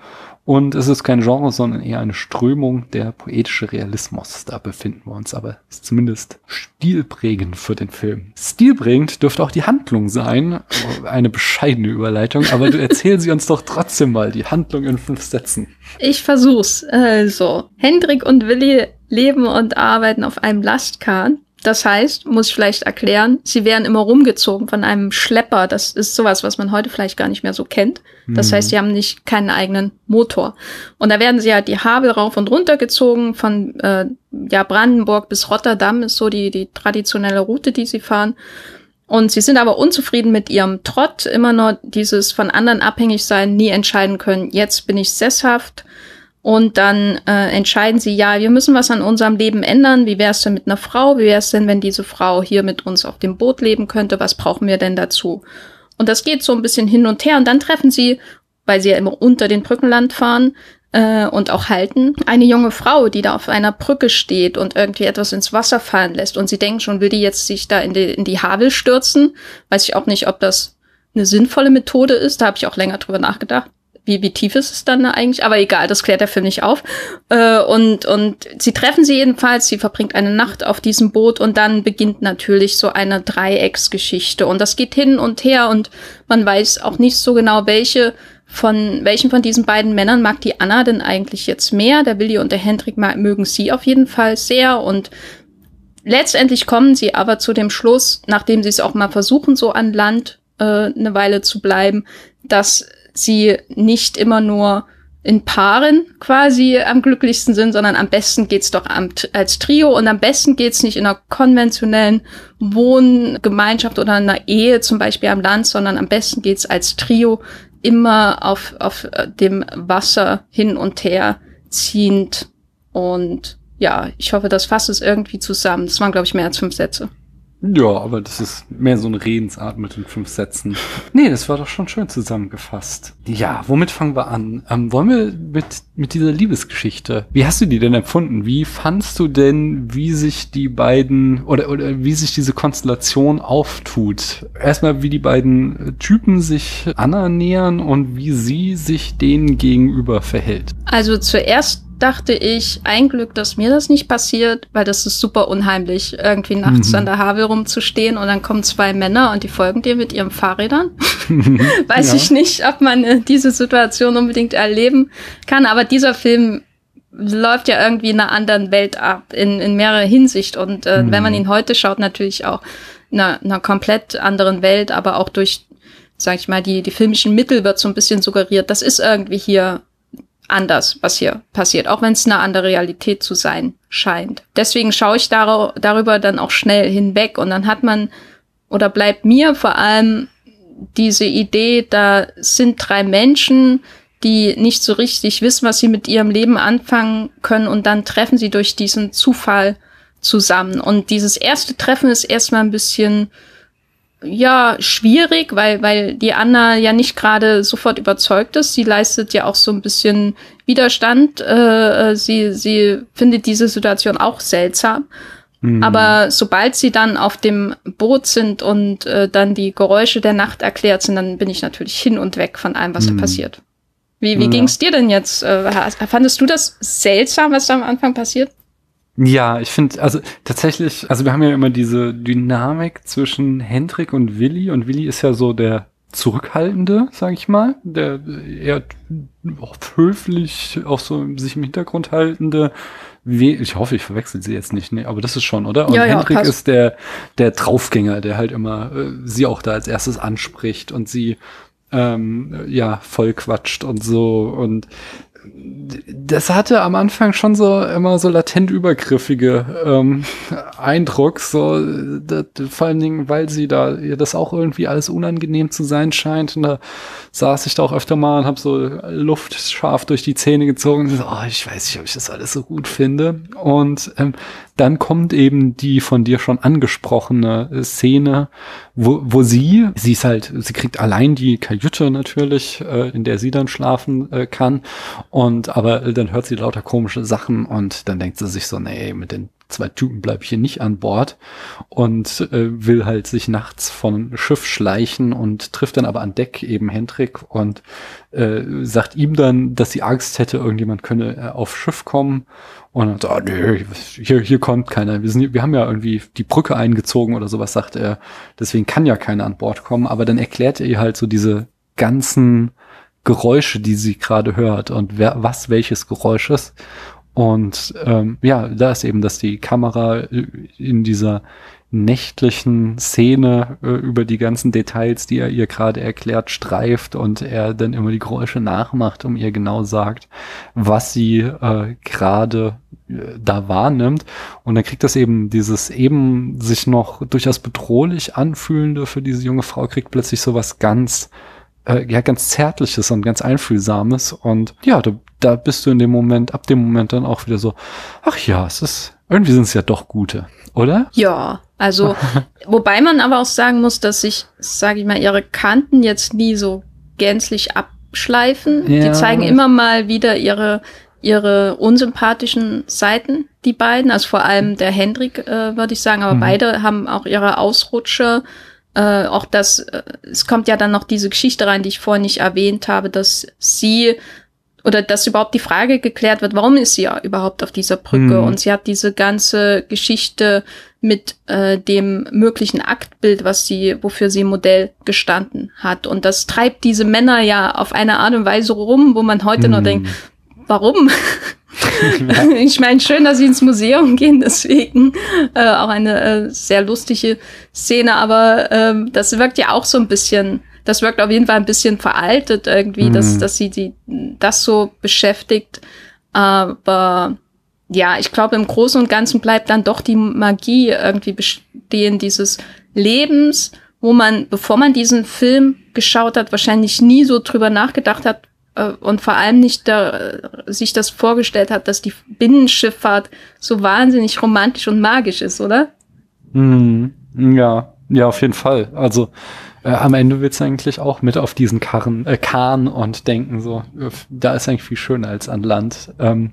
Und es ist kein Genre, sondern eher eine Strömung, der poetische Realismus. Da befinden wir uns, aber ist zumindest stilprägend für den Film. Stilprägend dürfte auch die Handlung sein. Eine bescheidene Überleitung, aber du erzähl sie uns doch trotzdem mal, die Handlung in fünf Sätzen. Ich versuch's. Also, Hendrik und Willi leben und arbeiten auf einem Lastkahn das heißt, muss ich vielleicht erklären, sie werden immer rumgezogen von einem Schlepper. Das ist sowas, was man heute vielleicht gar nicht mehr so kennt. Das mhm. heißt, sie haben nicht keinen eigenen Motor. Und da werden sie halt die Havel rauf und runter gezogen von äh, ja, Brandenburg bis Rotterdam ist so die, die traditionelle Route, die sie fahren. Und sie sind aber unzufrieden mit ihrem Trott, immer nur dieses von anderen abhängig sein, nie entscheiden können, jetzt bin ich sesshaft und dann äh, entscheiden sie, ja, wir müssen was an unserem Leben ändern. Wie wäre es denn mit einer Frau? Wie wäre es denn, wenn diese Frau hier mit uns auf dem Boot leben könnte? Was brauchen wir denn dazu? Und das geht so ein bisschen hin und her. Und dann treffen sie, weil sie ja immer unter den Brückenland fahren äh, und auch halten, eine junge Frau, die da auf einer Brücke steht und irgendwie etwas ins Wasser fallen lässt. Und sie denken schon, will die jetzt sich da in die, in die Havel stürzen? Weiß ich auch nicht, ob das eine sinnvolle Methode ist. Da habe ich auch länger drüber nachgedacht wie, wie tief ist es dann eigentlich? Aber egal, das klärt der Film nicht auf. Äh, und, und sie treffen sie jedenfalls, sie verbringt eine Nacht auf diesem Boot und dann beginnt natürlich so eine Dreiecksgeschichte. Und das geht hin und her und man weiß auch nicht so genau, welche von welchen von diesen beiden Männern mag die Anna denn eigentlich jetzt mehr? Der Willi und der Hendrik mögen sie auf jeden Fall sehr und letztendlich kommen sie aber zu dem Schluss, nachdem sie es auch mal versuchen, so an Land äh, eine Weile zu bleiben, dass sie nicht immer nur in Paaren quasi am glücklichsten sind, sondern am besten geht's doch als Trio und am besten geht's nicht in einer konventionellen Wohngemeinschaft oder einer Ehe zum Beispiel am Land, sondern am besten geht's als Trio immer auf, auf äh, dem Wasser hin und her ziehend und ja, ich hoffe, das fasst es irgendwie zusammen. Das waren, glaube ich, mehr als fünf Sätze. Ja, aber das ist mehr so eine Redensart mit den fünf Sätzen. Nee, das war doch schon schön zusammengefasst. Ja, womit fangen wir an? Ähm, wollen wir mit, mit dieser Liebesgeschichte? Wie hast du die denn empfunden? Wie fandst du denn, wie sich die beiden oder, oder wie sich diese Konstellation auftut? Erstmal, wie die beiden Typen sich annähern und wie sie sich denen gegenüber verhält. Also zuerst dachte ich, ein Glück, dass mir das nicht passiert, weil das ist super unheimlich, irgendwie nachts mhm. an der Havel rumzustehen und dann kommen zwei Männer und die folgen dir mit ihren Fahrrädern. Weiß ja. ich nicht, ob man äh, diese Situation unbedingt erleben kann, aber dieser Film läuft ja irgendwie in einer anderen Welt ab, in, in mehrerer Hinsicht. Und äh, mhm. wenn man ihn heute schaut, natürlich auch in einer, einer komplett anderen Welt, aber auch durch, sag ich mal, die, die filmischen Mittel wird so ein bisschen suggeriert, das ist irgendwie hier anders, was hier passiert, auch wenn es eine andere Realität zu sein scheint. Deswegen schaue ich dar darüber dann auch schnell hinweg und dann hat man oder bleibt mir vor allem diese Idee, da sind drei Menschen, die nicht so richtig wissen, was sie mit ihrem Leben anfangen können und dann treffen sie durch diesen Zufall zusammen. Und dieses erste Treffen ist erstmal ein bisschen ja schwierig, weil weil die Anna ja nicht gerade sofort überzeugt ist. Sie leistet ja auch so ein bisschen Widerstand. Äh, äh sie sie findet diese Situation auch seltsam. Mhm. Aber sobald sie dann auf dem Boot sind und äh, dann die Geräusche der Nacht erklärt sind, dann bin ich natürlich hin und weg von allem, was mhm. da passiert. Wie, wie ja. ging es dir denn jetzt? Äh, fandest du das seltsam, was da am Anfang passiert? Ja, ich finde, also tatsächlich, also wir haben ja immer diese Dynamik zwischen Hendrik und Willi und Willi ist ja so der Zurückhaltende, sag ich mal, der eher höflich, auch so sich im Hintergrund haltende. Ich hoffe, ich verwechsel sie jetzt nicht, nee, aber das ist schon, oder? Und ja, Hendrik ja, ist der, der Draufgänger, der halt immer äh, sie auch da als erstes anspricht und sie ähm, ja, voll quatscht und so. Und das hatte am Anfang schon so immer so latent übergriffige ähm, Eindruck, so das, vor allen Dingen, weil sie da ihr das auch irgendwie alles unangenehm zu sein scheint. Und da saß ich da auch öfter mal und habe so Luft scharf durch die Zähne gezogen. So, oh, ich weiß nicht, ob ich das alles so gut finde. Und ähm, dann kommt eben die von dir schon angesprochene Szene, wo, wo sie, sie ist halt, sie kriegt allein die Kajüte natürlich, äh, in der sie dann schlafen äh, kann. Und aber äh, dann hört sie lauter komische Sachen und dann denkt sie sich so, nee, mit den zwei Typen bleibe ich hier nicht an Bord und äh, will halt sich nachts von Schiff schleichen und trifft dann aber an Deck eben Hendrik und äh, sagt ihm dann, dass sie Angst hätte, irgendjemand könne äh, auf Schiff kommen und dann so, oh, nee, hier, hier kommt keiner. Wir, sind, wir haben ja irgendwie die Brücke eingezogen oder sowas, sagt er. Deswegen kann ja keiner an Bord kommen. Aber dann erklärt er ihr halt so diese ganzen Geräusche, die sie gerade hört und wer, was welches Geräusch ist. Und ähm, ja, da ist eben, dass die Kamera äh, in dieser nächtlichen Szene äh, über die ganzen Details, die er ihr gerade erklärt, streift und er dann immer die Geräusche nachmacht, um ihr genau sagt, was sie äh, gerade äh, da wahrnimmt. Und dann kriegt das eben dieses eben sich noch durchaus bedrohlich anfühlende für diese junge Frau, kriegt plötzlich so was ganz äh, ja ganz zärtliches und ganz einfühlsames und ja, da, da bist du in dem Moment, ab dem Moment dann auch wieder so, ach ja, es ist irgendwie sind es ja doch gute, oder? Ja, also wobei man aber auch sagen muss, dass sich, sage ich mal, ihre Kanten jetzt nie so gänzlich abschleifen. Ja. Die zeigen immer mal wieder ihre ihre unsympathischen Seiten, die beiden, also vor allem der Hendrik, äh, würde ich sagen, aber mhm. beide haben auch ihre Ausrutscher äh, auch das, äh, es kommt ja dann noch diese Geschichte rein, die ich vorhin nicht erwähnt habe, dass sie oder dass überhaupt die Frage geklärt wird, warum ist sie ja überhaupt auf dieser Brücke? Mhm. Und sie hat diese ganze Geschichte mit äh, dem möglichen Aktbild, was sie, wofür sie Modell gestanden hat. Und das treibt diese Männer ja auf eine Art und Weise rum, wo man heute mhm. nur denkt, warum? ich meine, schön, dass sie ins Museum gehen, deswegen äh, auch eine äh, sehr lustige Szene, aber äh, das wirkt ja auch so ein bisschen, das wirkt auf jeden Fall ein bisschen veraltet irgendwie, mhm. dass, dass sie die, das so beschäftigt. Aber ja, ich glaube, im Großen und Ganzen bleibt dann doch die Magie irgendwie bestehen dieses Lebens, wo man, bevor man diesen Film geschaut hat, wahrscheinlich nie so drüber nachgedacht hat, und vor allem nicht da, sich das vorgestellt hat, dass die Binnenschifffahrt so wahnsinnig romantisch und magisch ist, oder? Mhm. Ja, ja, auf jeden Fall. Also äh, am Ende willst du eigentlich auch mit auf diesen Karren, äh, Kahn und denken, so, äh, da ist eigentlich viel schöner als an Land. Ähm,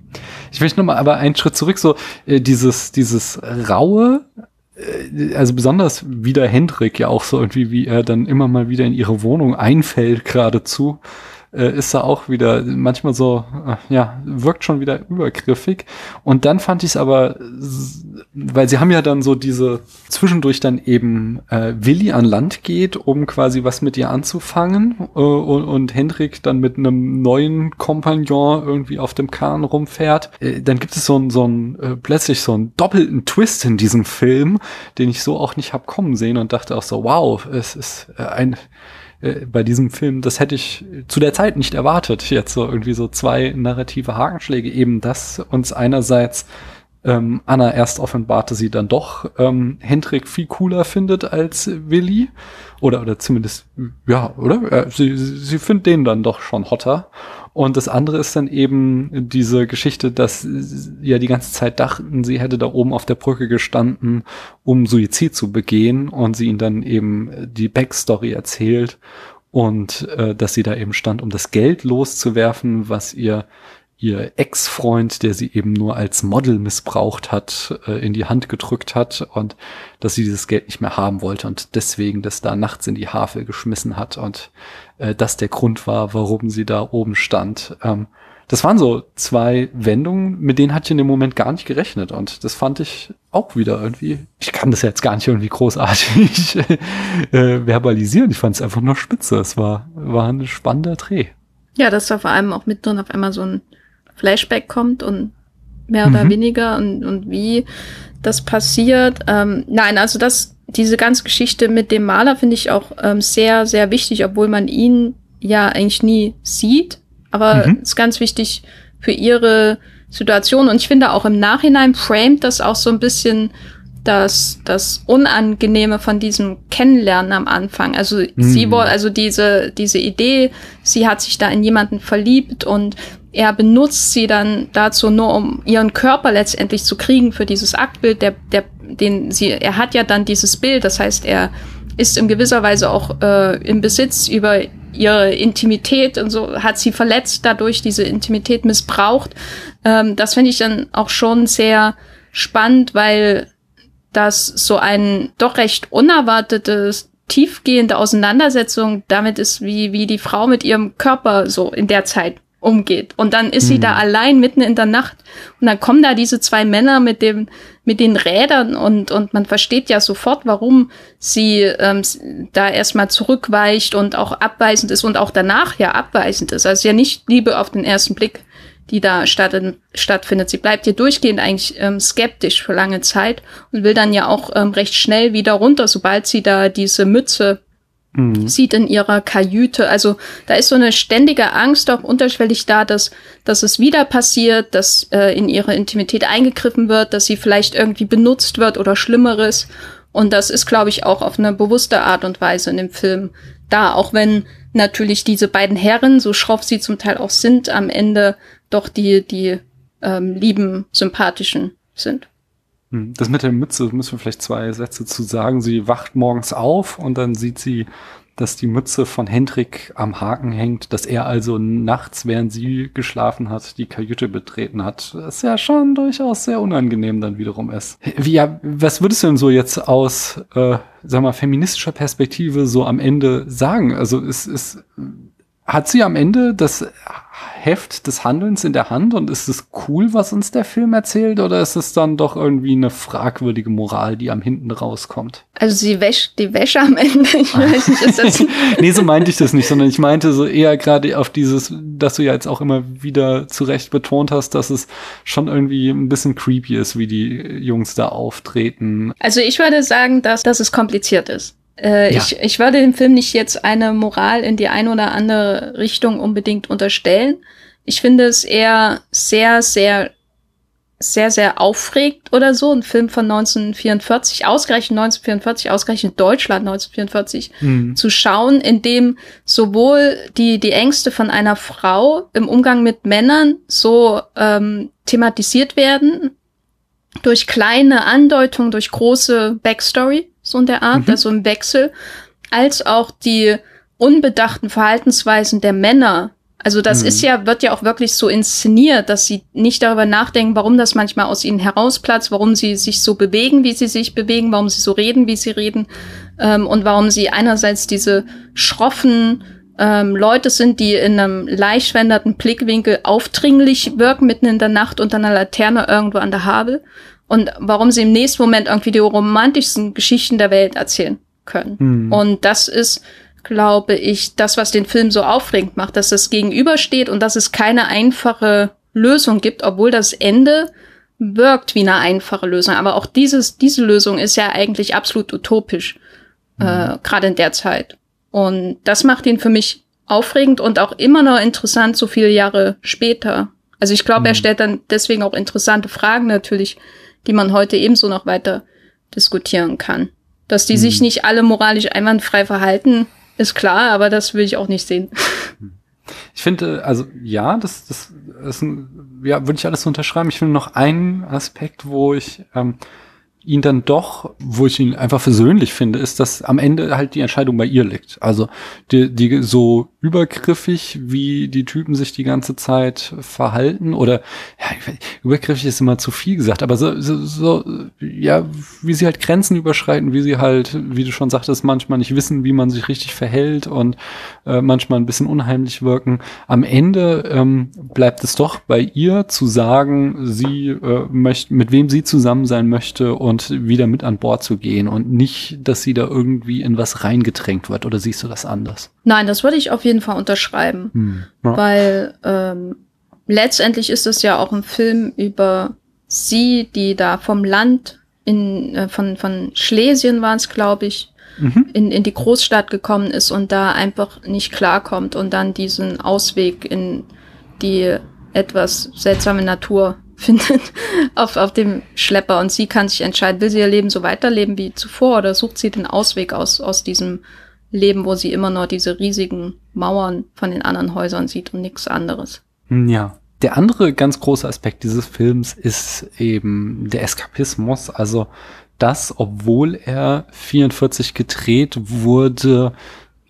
ich möchte nochmal aber einen Schritt zurück, so äh, dieses, dieses raue, äh, also besonders wieder Hendrik ja auch so irgendwie, wie er dann immer mal wieder in ihre Wohnung einfällt geradezu äh, ist da auch wieder manchmal so, äh, ja, wirkt schon wieder übergriffig. Und dann fand ich es aber, weil sie haben ja dann so diese zwischendurch dann eben äh, Willi an Land geht, um quasi was mit ihr anzufangen äh, und, und Hendrik dann mit einem neuen Kompagnon irgendwie auf dem Kahn rumfährt. Äh, dann gibt es so ein, so ein äh, plötzlich so einen doppelten Twist in diesem Film, den ich so auch nicht hab kommen sehen und dachte auch so, wow, es ist äh, ein äh, bei diesem Film, das hätte ich zu der Zeit nicht erwartet. Jetzt so irgendwie so zwei narrative Hakenschläge, eben das uns einerseits ähm, Anna erst offenbarte sie dann doch ähm, Hendrik viel cooler findet als Willi. Oder, oder zumindest, ja, oder? Äh, sie, sie findet den dann doch schon hotter. Und das andere ist dann eben diese Geschichte, dass ja die ganze Zeit dachten, sie hätte da oben auf der Brücke gestanden, um Suizid zu begehen. Und sie ihnen dann eben die Backstory erzählt und äh, dass sie da eben stand, um das Geld loszuwerfen, was ihr ihr Ex-Freund, der sie eben nur als Model missbraucht hat, äh, in die Hand gedrückt hat und dass sie dieses Geld nicht mehr haben wollte und deswegen das da nachts in die Havel geschmissen hat und äh, das der Grund war, warum sie da oben stand. Ähm, das waren so zwei Wendungen, mit denen hatte ich in dem Moment gar nicht gerechnet und das fand ich auch wieder irgendwie, ich kann das jetzt gar nicht irgendwie großartig äh, verbalisieren, ich fand es einfach nur spitze, es war, war ein spannender Dreh. Ja, das war vor allem auch mit drin auf einmal so ein Flashback kommt und mehr oder mhm. weniger und, und wie das passiert. Ähm, nein, also das, diese ganze Geschichte mit dem Maler finde ich auch ähm, sehr, sehr wichtig, obwohl man ihn ja eigentlich nie sieht. Aber mhm. ist ganz wichtig für ihre Situation. Und ich finde auch im Nachhinein framed das auch so ein bisschen das, das Unangenehme von diesem Kennenlernen am Anfang. Also mhm. sie wollte, also diese, diese Idee, sie hat sich da in jemanden verliebt und er benutzt sie dann dazu nur, um ihren Körper letztendlich zu kriegen für dieses Aktbild, der, der, den sie, er hat ja dann dieses Bild, das heißt, er ist in gewisser Weise auch äh, im Besitz über ihre Intimität und so, hat sie verletzt, dadurch diese Intimität missbraucht. Ähm, das finde ich dann auch schon sehr spannend, weil das so ein doch recht unerwartetes tiefgehende Auseinandersetzung damit ist, wie, wie die Frau mit ihrem Körper so in der Zeit umgeht. Und dann ist mhm. sie da mhm. allein mitten in der Nacht und dann kommen da diese zwei Männer mit dem mit den Rädern und und man versteht ja sofort, warum sie ähm, da erstmal zurückweicht und auch abweisend ist und auch danach ja abweisend ist. Also ja nicht Liebe auf den ersten Blick, die da statt, stattfindet. Sie bleibt hier durchgehend eigentlich ähm, skeptisch für lange Zeit und will dann ja auch ähm, recht schnell wieder runter, sobald sie da diese Mütze mhm. sieht in ihrer Kajüte. Also da ist so eine ständige Angst auch unterschwellig da, dass, dass es wieder passiert, dass äh, in ihre Intimität eingegriffen wird, dass sie vielleicht irgendwie benutzt wird oder Schlimmeres. Und das ist, glaube ich, auch auf eine bewusste Art und Weise in dem Film da, auch wenn natürlich diese beiden Herren, so schroff sie zum Teil auch sind, am Ende doch die, die ähm, lieben, sympathischen sind. Hm, das mit der Mütze müssen wir vielleicht zwei Sätze zu sagen. Sie wacht morgens auf und dann sieht sie, dass die Mütze von Hendrik am Haken hängt, dass er also nachts, während sie geschlafen hat, die Kajüte betreten hat. Das ist ja schon durchaus sehr unangenehm dann wiederum ist. Wie, ja, was würdest du denn so jetzt aus, äh, sag mal, feministischer Perspektive so am Ende sagen? Also es ist, hat sie am Ende das Heft des Handelns in der Hand und ist es cool, was uns der Film erzählt, oder ist es dann doch irgendwie eine fragwürdige Moral, die am hinten rauskommt? Also sie wäscht die Wäsche am Ende. Ich weiß nicht, ist das nee, so meinte ich das nicht, sondern ich meinte so eher gerade auf dieses, dass du ja jetzt auch immer wieder zurecht betont hast, dass es schon irgendwie ein bisschen creepy ist, wie die Jungs da auftreten. Also ich würde sagen, dass, dass es kompliziert ist. Äh, ja. ich, ich würde dem Film nicht jetzt eine Moral in die eine oder andere Richtung unbedingt unterstellen. Ich finde es eher sehr, sehr, sehr, sehr aufregend oder so. Ein Film von 1944, ausgerechnet 1944, ausgerechnet Deutschland 1944, mhm. zu schauen, in dem sowohl die, die Ängste von einer Frau im Umgang mit Männern so ähm, thematisiert werden, durch kleine Andeutungen, durch große Backstory so in der Art, mhm. also im Wechsel, als auch die unbedachten Verhaltensweisen der Männer. Also das mhm. ist ja, wird ja auch wirklich so inszeniert, dass sie nicht darüber nachdenken, warum das manchmal aus ihnen herausplatzt, warum sie sich so bewegen, wie sie sich bewegen, warum sie so reden, wie sie reden, ähm, und warum sie einerseits diese schroffen, ähm, Leute sind, die in einem leicht veränderten Blickwinkel aufdringlich wirken, mitten in der Nacht unter einer Laterne irgendwo an der Havel. Und warum sie im nächsten Moment irgendwie die romantischsten Geschichten der Welt erzählen können. Mhm. Und das ist, glaube ich, das, was den Film so aufregend macht, dass es gegenübersteht und dass es keine einfache Lösung gibt, obwohl das Ende wirkt wie eine einfache Lösung. Aber auch dieses, diese Lösung ist ja eigentlich absolut utopisch, mhm. äh, gerade in der Zeit. Und das macht ihn für mich aufregend und auch immer noch interessant, so viele Jahre später. Also ich glaube, mhm. er stellt dann deswegen auch interessante Fragen natürlich, die man heute ebenso noch weiter diskutieren kann. Dass die mhm. sich nicht alle moralisch einwandfrei verhalten, ist klar, aber das will ich auch nicht sehen. Ich finde, also ja, das, das ist ein, ja, würde ich alles unterschreiben. Ich finde noch einen Aspekt, wo ich ähm, ihn dann doch, wo ich ihn einfach versöhnlich finde, ist, dass am Ende halt die Entscheidung bei ihr liegt. Also die, die so übergriffig, wie die Typen sich die ganze Zeit verhalten oder ja, übergriffig ist immer zu viel gesagt, aber so, so, so ja, wie sie halt Grenzen überschreiten, wie sie halt, wie du schon sagtest, manchmal nicht wissen, wie man sich richtig verhält und äh, manchmal ein bisschen unheimlich wirken. Am Ende ähm, bleibt es doch bei ihr zu sagen, sie äh, möchte, mit wem sie zusammen sein möchte und wieder mit an Bord zu gehen und nicht, dass sie da irgendwie in was reingedrängt wird. Oder siehst du das anders? Nein, das würde ich auf jeden Fall unterschreiben, hm. ja. weil ähm, letztendlich ist es ja auch ein Film über sie, die da vom Land in äh, von von Schlesien war es, glaube ich, mhm. in in die Großstadt gekommen ist und da einfach nicht klarkommt und dann diesen Ausweg in die etwas seltsame Natur findet auf, auf dem Schlepper und sie kann sich entscheiden, will sie ihr Leben so weiterleben wie zuvor oder sucht sie den Ausweg aus, aus diesem Leben, wo sie immer noch diese riesigen Mauern von den anderen Häusern sieht und nichts anderes. Hm, ja. Der andere ganz große Aspekt dieses Films ist eben der Eskapismus, also das, obwohl er 44 gedreht wurde,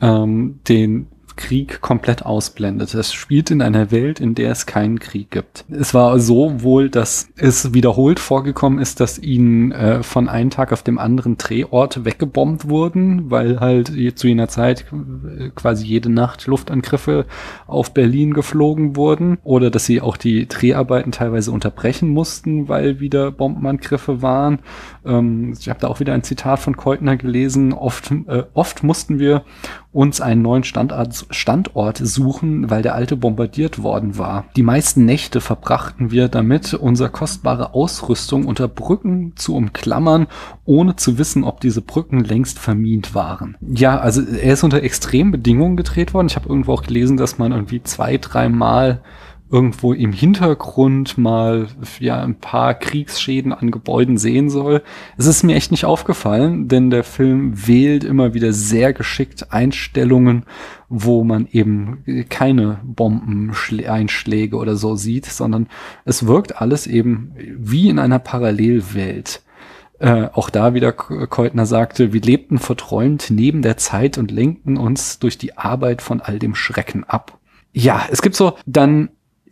ähm, den Krieg komplett ausblendet. Es spielt in einer Welt, in der es keinen Krieg gibt. Es war so wohl, dass es wiederholt vorgekommen ist, dass ihnen äh, von einem Tag auf dem anderen Drehort weggebombt wurden, weil halt zu jener Zeit äh, quasi jede Nacht Luftangriffe auf Berlin geflogen wurden oder dass sie auch die Dreharbeiten teilweise unterbrechen mussten, weil wieder Bombenangriffe waren. Ähm, ich habe da auch wieder ein Zitat von Keutner gelesen. Oft, äh, oft mussten wir uns einen neuen Standort, Standort suchen, weil der alte bombardiert worden war. Die meisten Nächte verbrachten wir damit, unsere kostbare Ausrüstung unter Brücken zu umklammern, ohne zu wissen, ob diese Brücken längst vermint waren. Ja, also er ist unter extremen Bedingungen gedreht worden. Ich habe irgendwo auch gelesen, dass man irgendwie zwei, dreimal irgendwo im Hintergrund mal ja ein paar Kriegsschäden an Gebäuden sehen soll. Es ist mir echt nicht aufgefallen, denn der Film wählt immer wieder sehr geschickt Einstellungen, wo man eben keine Bombeneinschläge oder so sieht, sondern es wirkt alles eben wie in einer Parallelwelt. Äh, auch da wieder Keutner sagte, wir lebten verträumt neben der Zeit und lenkten uns durch die Arbeit von all dem Schrecken ab. Ja, es gibt so dann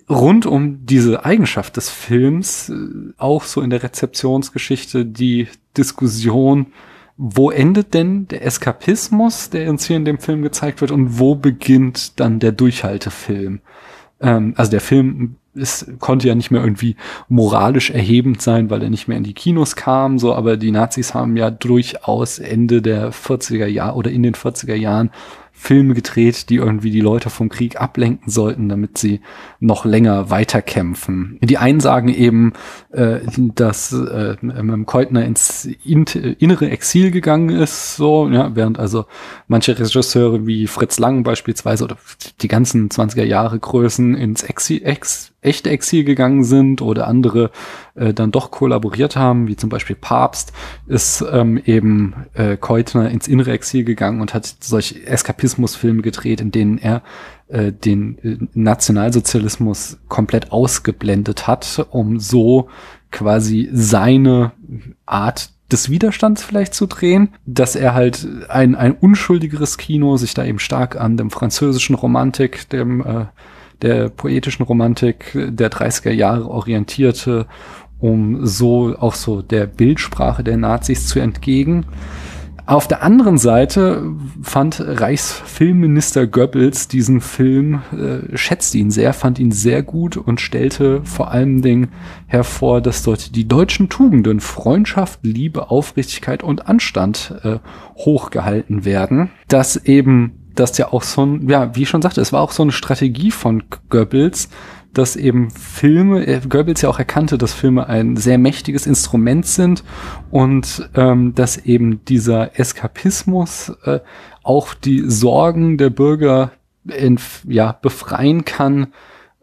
rund um diese Eigenschaft des Films äh, auch so in der Rezeptionsgeschichte die Diskussion, wo endet denn der Eskapismus, der uns hier in dem Film gezeigt wird, und wo beginnt dann der Durchhaltefilm? Ähm, also der Film ist, konnte ja nicht mehr irgendwie moralisch erhebend sein, weil er nicht mehr in die Kinos kam, so, aber die Nazis haben ja durchaus Ende der 40er Jahre oder in den 40er Jahren Filme gedreht, die irgendwie die Leute vom Krieg ablenken sollten, damit sie noch länger weiterkämpfen. Die einen sagen eben, äh, dass äh, Keutner ins innere Exil gegangen ist, so, ja, während also manche Regisseure wie Fritz Lang beispielsweise oder die ganzen 20er Jahre Größen ins Exil, Ex, echte Exil gegangen sind oder andere äh, dann doch kollaboriert haben, wie zum Beispiel Papst, ist ähm, eben äh, Keutner ins innere Exil gegangen und hat solche Eskapismusfilme gedreht, in denen er äh, den äh, Nationalsozialismus komplett ausgeblendet hat, um so quasi seine Art des Widerstands vielleicht zu drehen, dass er halt ein, ein unschuldigeres Kino sich da eben stark an dem französischen Romantik, dem äh, der poetischen Romantik der 30er Jahre orientierte, um so auch so der Bildsprache der Nazis zu entgegen. Auf der anderen Seite fand Reichsfilmminister Goebbels diesen Film, äh, schätzte ihn sehr, fand ihn sehr gut und stellte vor allen Dingen hervor, dass dort die deutschen Tugenden Freundschaft, Liebe, Aufrichtigkeit und Anstand äh, hochgehalten werden. Dass eben, dass ja auch so ein, ja, wie ich schon sagte, es war auch so eine Strategie von Goebbels, dass eben Filme, äh, Goebbels ja auch erkannte, dass Filme ein sehr mächtiges Instrument sind und ähm, dass eben dieser Eskapismus äh, auch die Sorgen der Bürger in, ja, befreien kann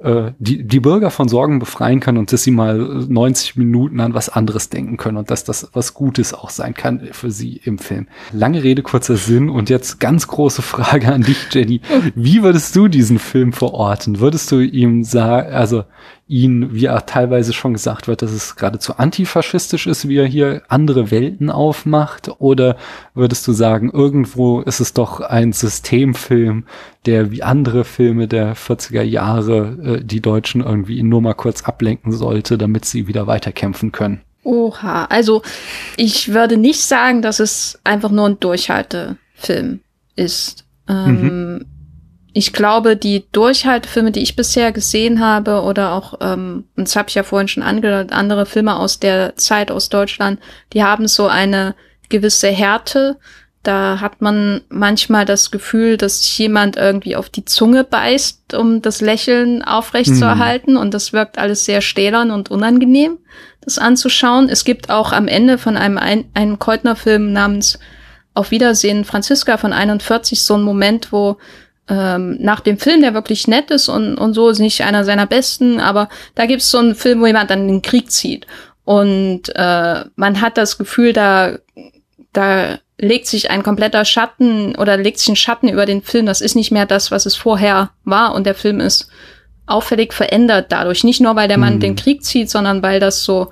äh, die, die Bürger von Sorgen befreien kann und dass sie mal 90 Minuten an was anderes denken können und dass das was Gutes auch sein kann für sie im Film. Lange Rede, kurzer Sinn und jetzt ganz große Frage an dich, Jenny. Wie würdest du diesen Film verorten? Würdest du ihm sagen, also ihn, wie er teilweise schon gesagt wird, dass es geradezu antifaschistisch ist, wie er hier andere Welten aufmacht? Oder würdest du sagen, irgendwo ist es doch ein Systemfilm, der wie andere Filme der 40er Jahre äh, die Deutschen irgendwie nur mal kurz ablenken sollte, damit sie wieder weiterkämpfen können? Oha, also ich würde nicht sagen, dass es einfach nur ein Durchhaltefilm ist. Ähm, mhm ich glaube, die Durchhaltefilme, die ich bisher gesehen habe, oder auch, ähm, und das habe ich ja vorhin schon angedeutet, andere Filme aus der Zeit aus Deutschland, die haben so eine gewisse Härte. Da hat man manchmal das Gefühl, dass sich jemand irgendwie auf die Zunge beißt, um das Lächeln aufrechtzuerhalten. Mhm. Und das wirkt alles sehr stählern und unangenehm, das anzuschauen. Es gibt auch am Ende von einem, ein, einem Keutner-Film namens Auf Wiedersehen Franziska von 41 so einen Moment, wo ähm, nach dem Film, der wirklich nett ist und, und so, ist nicht einer seiner besten, aber da gibt's so einen Film, wo jemand dann in den Krieg zieht. Und äh, man hat das Gefühl, da, da legt sich ein kompletter Schatten oder legt sich ein Schatten über den Film. Das ist nicht mehr das, was es vorher war. Und der Film ist auffällig verändert dadurch. Nicht nur, weil der Mann mhm. den Krieg zieht, sondern weil das so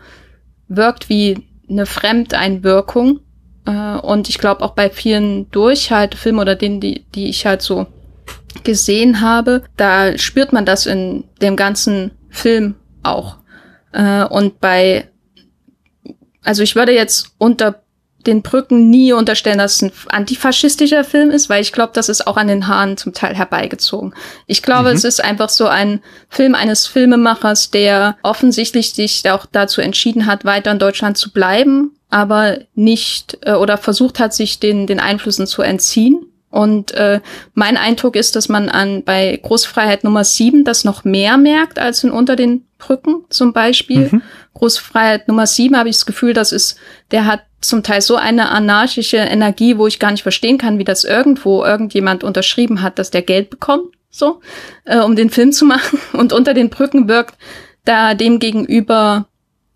wirkt wie eine Fremdeinwirkung. Äh, und ich glaube auch bei vielen Durchhaltefilmen oder denen, die, die ich halt so gesehen habe, da spürt man das in dem ganzen Film auch. Äh, und bei, also ich würde jetzt unter den Brücken nie unterstellen, dass es ein antifaschistischer Film ist, weil ich glaube, das ist auch an den Haaren zum Teil herbeigezogen. Ich glaube, mhm. es ist einfach so ein Film eines Filmemachers, der offensichtlich sich auch dazu entschieden hat, weiter in Deutschland zu bleiben, aber nicht äh, oder versucht hat, sich den, den Einflüssen zu entziehen und äh, mein Eindruck ist, dass man an bei Großfreiheit Nummer 7 das noch mehr merkt als in unter den Brücken zum Beispiel. Mhm. Großfreiheit Nummer 7 habe ich das Gefühl, das ist, der hat zum Teil so eine anarchische Energie, wo ich gar nicht verstehen kann, wie das irgendwo irgendjemand unterschrieben hat, dass der Geld bekommt, so, äh, um den Film zu machen. Und unter den Brücken wirkt da dem gegenüber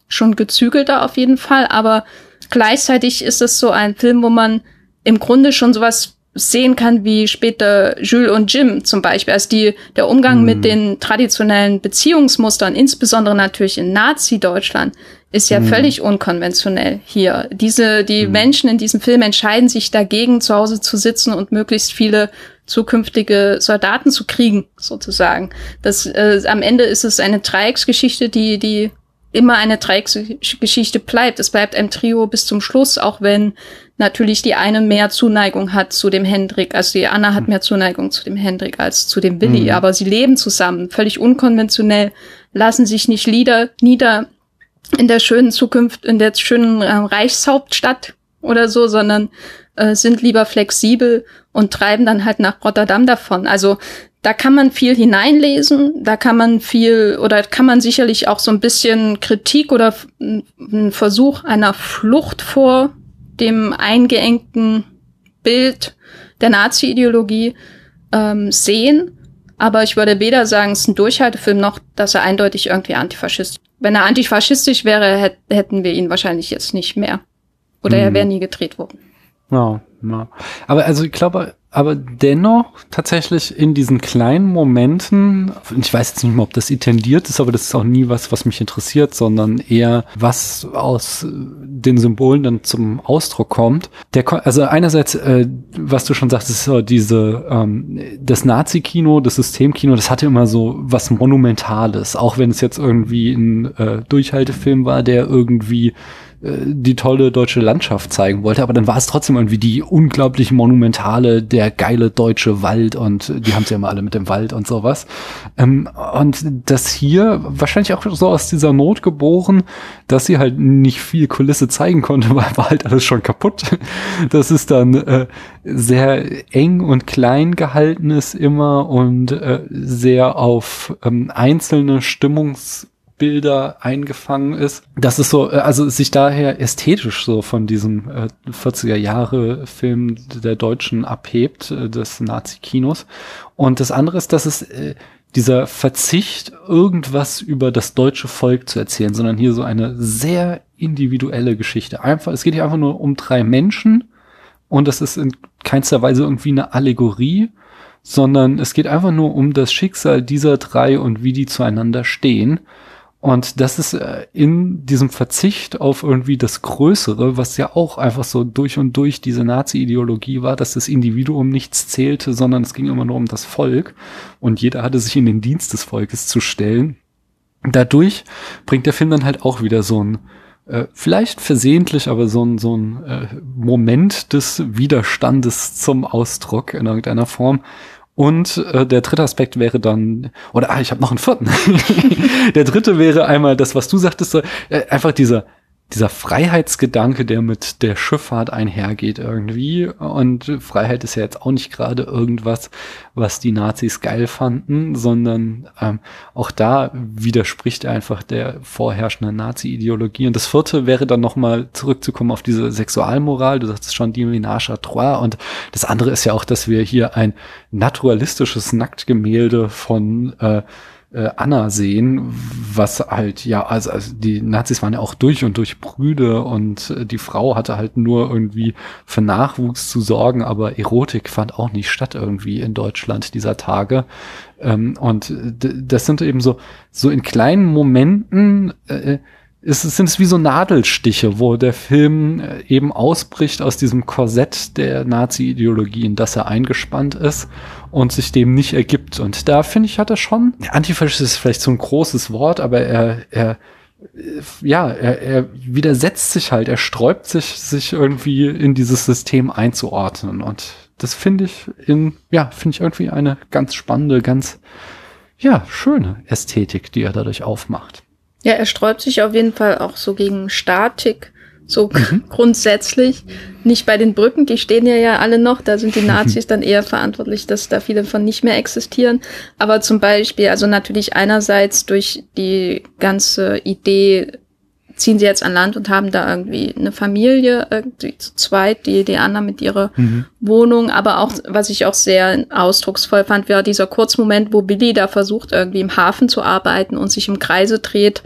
schon gezügelter auf jeden Fall, aber gleichzeitig ist es so ein Film, wo man im Grunde schon sowas sehen kann, wie später Jules und Jim zum Beispiel. Also die, der Umgang mhm. mit den traditionellen Beziehungsmustern, insbesondere natürlich in Nazi-Deutschland, ist ja mhm. völlig unkonventionell hier. Diese, die mhm. Menschen in diesem Film entscheiden sich dagegen, zu Hause zu sitzen und möglichst viele zukünftige Soldaten zu kriegen, sozusagen. Das, äh, am Ende ist es eine Dreiecksgeschichte, die, die immer eine Dreiecksgeschichte bleibt. Es bleibt ein Trio bis zum Schluss, auch wenn natürlich die eine mehr Zuneigung hat zu dem Hendrik. Also die Anna hat hm. mehr Zuneigung zu dem Hendrik als zu dem Willi. Mhm. Aber sie leben zusammen, völlig unkonventionell, lassen sich nicht lieder, nieder in der schönen Zukunft, in der schönen äh, Reichshauptstadt oder so, sondern äh, sind lieber flexibel und treiben dann halt nach Rotterdam davon. Also da kann man viel hineinlesen, da kann man viel oder kann man sicherlich auch so ein bisschen Kritik oder einen Versuch einer Flucht vor dem eingeengten Bild der Nazi-Ideologie ähm, sehen. Aber ich würde weder sagen, es ist ein Durchhaltefilm, noch, dass er eindeutig irgendwie antifaschistisch. Wenn er antifaschistisch wäre, hätten wir ihn wahrscheinlich jetzt nicht mehr. Oder mhm. er wäre nie gedreht worden. Ja, ja. Aber also ich glaube, aber dennoch tatsächlich in diesen kleinen Momenten, ich weiß jetzt nicht mehr, ob das intendiert ist, aber das ist auch nie was, was mich interessiert, sondern eher was aus den Symbolen dann zum Ausdruck kommt. Der, also einerseits, äh, was du schon sagst, ist so diese ähm, das Nazi-Kino, das Systemkino, das hatte immer so was Monumentales, auch wenn es jetzt irgendwie ein äh, Durchhaltefilm war, der irgendwie die tolle deutsche Landschaft zeigen wollte, aber dann war es trotzdem irgendwie die unglaublich monumentale, der geile deutsche Wald und die haben es ja immer alle mit dem Wald und sowas. Ähm, und das hier wahrscheinlich auch so aus dieser Not geboren, dass sie halt nicht viel Kulisse zeigen konnte, weil war halt alles schon kaputt. Das ist dann äh, sehr eng und klein gehalten ist immer und äh, sehr auf ähm, einzelne Stimmungs Bilder eingefangen ist. Das ist so, äh, also sich daher ästhetisch so von diesem äh, 40er Jahre Film der Deutschen abhebt, äh, des Nazi-Kinos. Und das andere ist, dass es äh, dieser Verzicht, irgendwas über das deutsche Volk zu erzählen, sondern hier so eine sehr individuelle Geschichte. Einfach, es geht hier einfach nur um drei Menschen und das ist in keinster Weise irgendwie eine Allegorie, sondern es geht einfach nur um das Schicksal dieser drei und wie die zueinander stehen. Und das ist äh, in diesem Verzicht auf irgendwie das Größere, was ja auch einfach so durch und durch diese Nazi-Ideologie war, dass das Individuum nichts zählte, sondern es ging immer nur um das Volk und jeder hatte sich in den Dienst des Volkes zu stellen. Dadurch bringt der Film dann halt auch wieder so ein, äh, vielleicht versehentlich, aber so ein, so ein äh, Moment des Widerstandes zum Ausdruck in irgendeiner Form, und äh, der dritte Aspekt wäre dann, oder ah, ich habe noch einen vierten. der dritte wäre einmal das, was du sagtest, äh, einfach dieser dieser Freiheitsgedanke, der mit der Schifffahrt einhergeht irgendwie. Und Freiheit ist ja jetzt auch nicht gerade irgendwas, was die Nazis geil fanden, sondern ähm, auch da widerspricht einfach der vorherrschenden Nazi-Ideologie. Und das vierte wäre dann nochmal zurückzukommen auf diese Sexualmoral. Du sagtest schon, die Ménage à trois. Und das andere ist ja auch, dass wir hier ein naturalistisches Nacktgemälde von äh, äh, Anna sehen, was halt, ja, also, also die Nazis waren ja auch durch und durch Brüde und äh, die Frau hatte halt nur irgendwie für Nachwuchs zu sorgen, aber Erotik fand auch nicht statt irgendwie in Deutschland dieser Tage. Ähm, und das sind eben so, so in kleinen Momenten, äh, ist, sind es wie so Nadelstiche, wo der Film äh, eben ausbricht aus diesem Korsett der Nazi-Ideologie, in das er eingespannt ist und sich dem nicht ergibt. Und da finde ich, hat er schon, Antifaschist ist vielleicht so ein großes Wort, aber er, er ja, er, er widersetzt sich halt, er sträubt sich, sich irgendwie in dieses System einzuordnen. Und das finde ich in, ja, finde ich irgendwie eine ganz spannende, ganz, ja, schöne Ästhetik, die er dadurch aufmacht. Ja, er sträubt sich auf jeden Fall auch so gegen Statik, so mhm. grundsätzlich. Nicht bei den Brücken, die stehen ja ja alle noch, da sind die Nazis dann eher verantwortlich, dass da viele von nicht mehr existieren. Aber zum Beispiel, also natürlich einerseits durch die ganze Idee ziehen sie jetzt an Land und haben da irgendwie eine Familie, irgendwie zu zweit, die, die Anna mit ihrer mhm. Wohnung. Aber auch, was ich auch sehr ausdrucksvoll fand, war dieser Kurzmoment, wo Billy da versucht, irgendwie im Hafen zu arbeiten und sich im Kreise dreht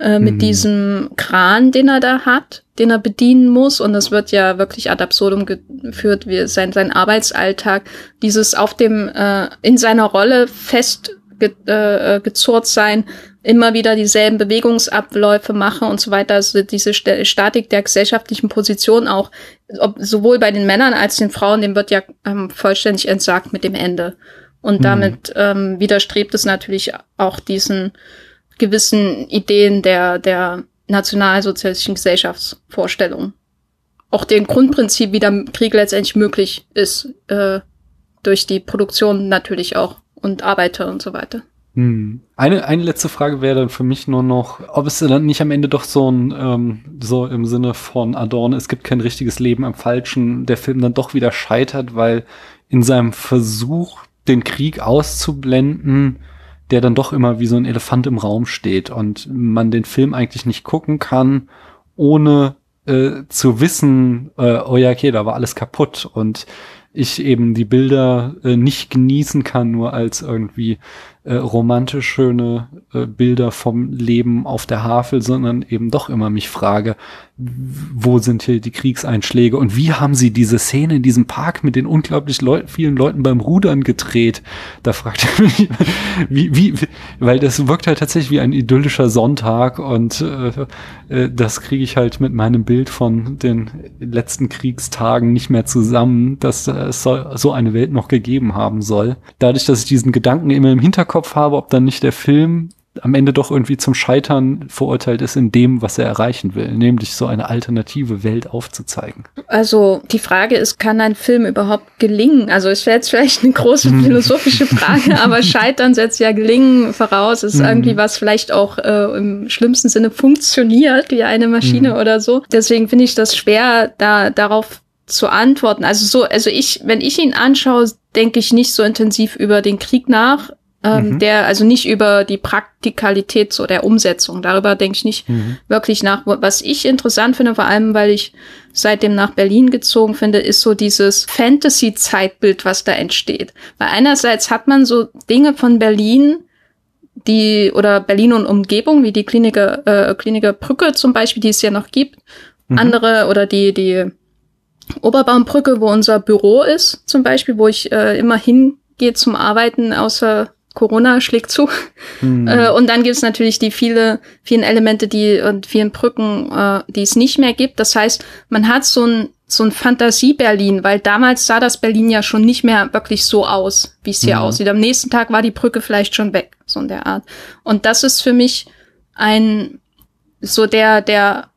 äh, mit mhm. diesem Kran, den er da hat, den er bedienen muss. Und das wird ja wirklich ad absurdum geführt, wie sein, sein Arbeitsalltag, dieses auf dem, äh, in seiner Rolle fest ge, äh, gezurrt sein, immer wieder dieselben Bewegungsabläufe mache und so weiter. Also diese Statik der gesellschaftlichen Position auch, ob, sowohl bei den Männern als den Frauen, dem wird ja ähm, vollständig entsagt mit dem Ende. Und mhm. damit ähm, widerstrebt es natürlich auch diesen gewissen Ideen der, der nationalsozialistischen Gesellschaftsvorstellung. Auch dem Grundprinzip, wie der Krieg letztendlich möglich ist, äh, durch die Produktion natürlich auch und Arbeiter und so weiter. Hm. Eine, eine letzte Frage wäre dann für mich nur noch, ob es dann nicht am Ende doch so ein, ähm, so im Sinne von Adorno, es gibt kein richtiges Leben am Falschen, der Film dann doch wieder scheitert, weil in seinem Versuch, den Krieg auszublenden, der dann doch immer wie so ein Elefant im Raum steht und man den Film eigentlich nicht gucken kann, ohne äh, zu wissen, äh, oh ja, okay, da war alles kaputt und ich eben die Bilder äh, nicht genießen kann, nur als irgendwie äh, romantisch schöne äh, Bilder vom Leben auf der Havel, sondern eben doch immer mich frage, wo sind hier die Kriegseinschläge und wie haben sie diese Szene in diesem Park mit den unglaublich Leu vielen Leuten beim Rudern gedreht? Da fragt er mich, wie, wie, weil das wirkt halt tatsächlich wie ein idyllischer Sonntag und äh, äh, das kriege ich halt mit meinem Bild von den letzten Kriegstagen nicht mehr zusammen, dass es so eine Welt noch gegeben haben soll. Dadurch, dass ich diesen Gedanken immer im Hinterkopf habe, ob dann nicht der Film am Ende doch irgendwie zum Scheitern verurteilt ist in dem, was er erreichen will, nämlich so eine alternative Welt aufzuzeigen. Also die Frage ist, kann ein Film überhaupt gelingen? Also es wäre jetzt vielleicht eine große mhm. philosophische Frage, aber Scheitern setzt ja Gelingen voraus. Ist mhm. irgendwie was vielleicht auch äh, im schlimmsten Sinne funktioniert wie eine Maschine mhm. oder so. Deswegen finde ich das schwer, da darauf zu antworten. Also so, also ich, wenn ich ihn anschaue, denke ich nicht so intensiv über den Krieg nach, ähm, mhm. der, also nicht über die Praktikalität so der Umsetzung. Darüber denke ich nicht mhm. wirklich nach. Was ich interessant finde, vor allem, weil ich seitdem nach Berlin gezogen finde, ist so dieses Fantasy-Zeitbild, was da entsteht. Weil einerseits hat man so Dinge von Berlin, die, oder Berlin und Umgebung, wie die Kliniker, äh, Kliniker Brücke zum Beispiel, die es ja noch gibt. Mhm. Andere, oder die, die Oberbaumbrücke, wo unser Büro ist, zum Beispiel, wo ich äh, immer hingehe zum Arbeiten, außer Corona schlägt zu. Mhm. Äh, und dann gibt es natürlich die viele, vielen Elemente, die und vielen Brücken, äh, die es nicht mehr gibt. Das heißt, man hat so ein so ein Fantasie-Berlin, weil damals sah das Berlin ja schon nicht mehr wirklich so aus, wie es hier mhm. aussieht. Am nächsten Tag war die Brücke vielleicht schon weg, so in der Art. Und das ist für mich ein so der der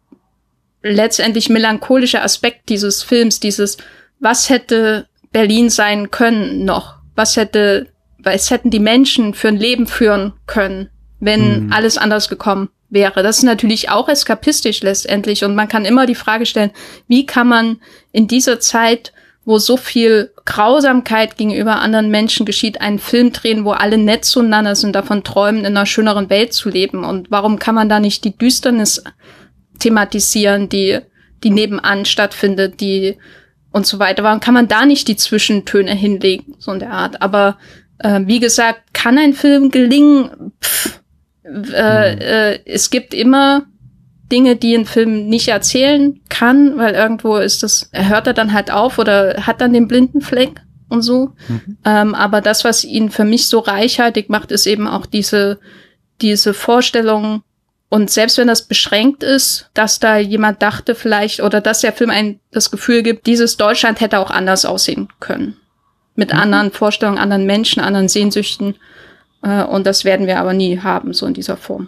letztendlich melancholische Aspekt dieses Films, dieses, was hätte Berlin sein können noch? Was hätte, was hätten die Menschen für ein Leben führen können, wenn mhm. alles anders gekommen wäre? Das ist natürlich auch eskapistisch letztendlich und man kann immer die Frage stellen, wie kann man in dieser Zeit, wo so viel Grausamkeit gegenüber anderen Menschen geschieht, einen Film drehen, wo alle nett zueinander sind, davon träumen, in einer schöneren Welt zu leben? Und warum kann man da nicht die Düsternis thematisieren, die, die nebenan stattfindet, die und so weiter. Warum kann man da nicht die Zwischentöne hinlegen, so in der Art? Aber äh, wie gesagt, kann ein Film gelingen? Pff, äh, mhm. äh, es gibt immer Dinge, die ein Film nicht erzählen kann, weil irgendwo ist das, hört er dann halt auf oder hat dann den blinden Fleck und so. Mhm. Ähm, aber das, was ihn für mich so reichhaltig macht, ist eben auch diese, diese Vorstellung, und selbst wenn das beschränkt ist, dass da jemand dachte vielleicht oder dass der Film ein das Gefühl gibt, dieses Deutschland hätte auch anders aussehen können. Mit mhm. anderen Vorstellungen, anderen Menschen, anderen Sehnsüchten. Äh, und das werden wir aber nie haben, so in dieser Form.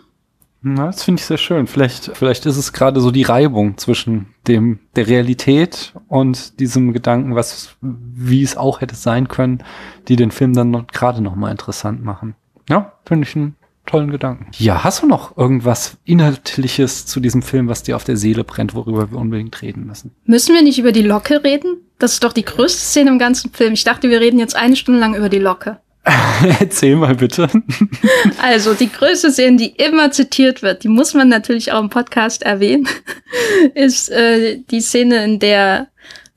Na, das finde ich sehr schön. Vielleicht, vielleicht ist es gerade so die Reibung zwischen dem, der Realität und diesem Gedanken, was, wie es auch hätte sein können, die den Film dann noch, gerade noch mal interessant machen. Ja, finde ich ein tollen Gedanken. Ja, hast du noch irgendwas Inhaltliches zu diesem Film, was dir auf der Seele brennt, worüber wir unbedingt reden müssen? Müssen wir nicht über die Locke reden? Das ist doch die größte Szene im ganzen Film. Ich dachte, wir reden jetzt eine Stunde lang über die Locke. Erzähl mal bitte. Also die größte Szene, die immer zitiert wird, die muss man natürlich auch im Podcast erwähnen, ist äh, die Szene, in der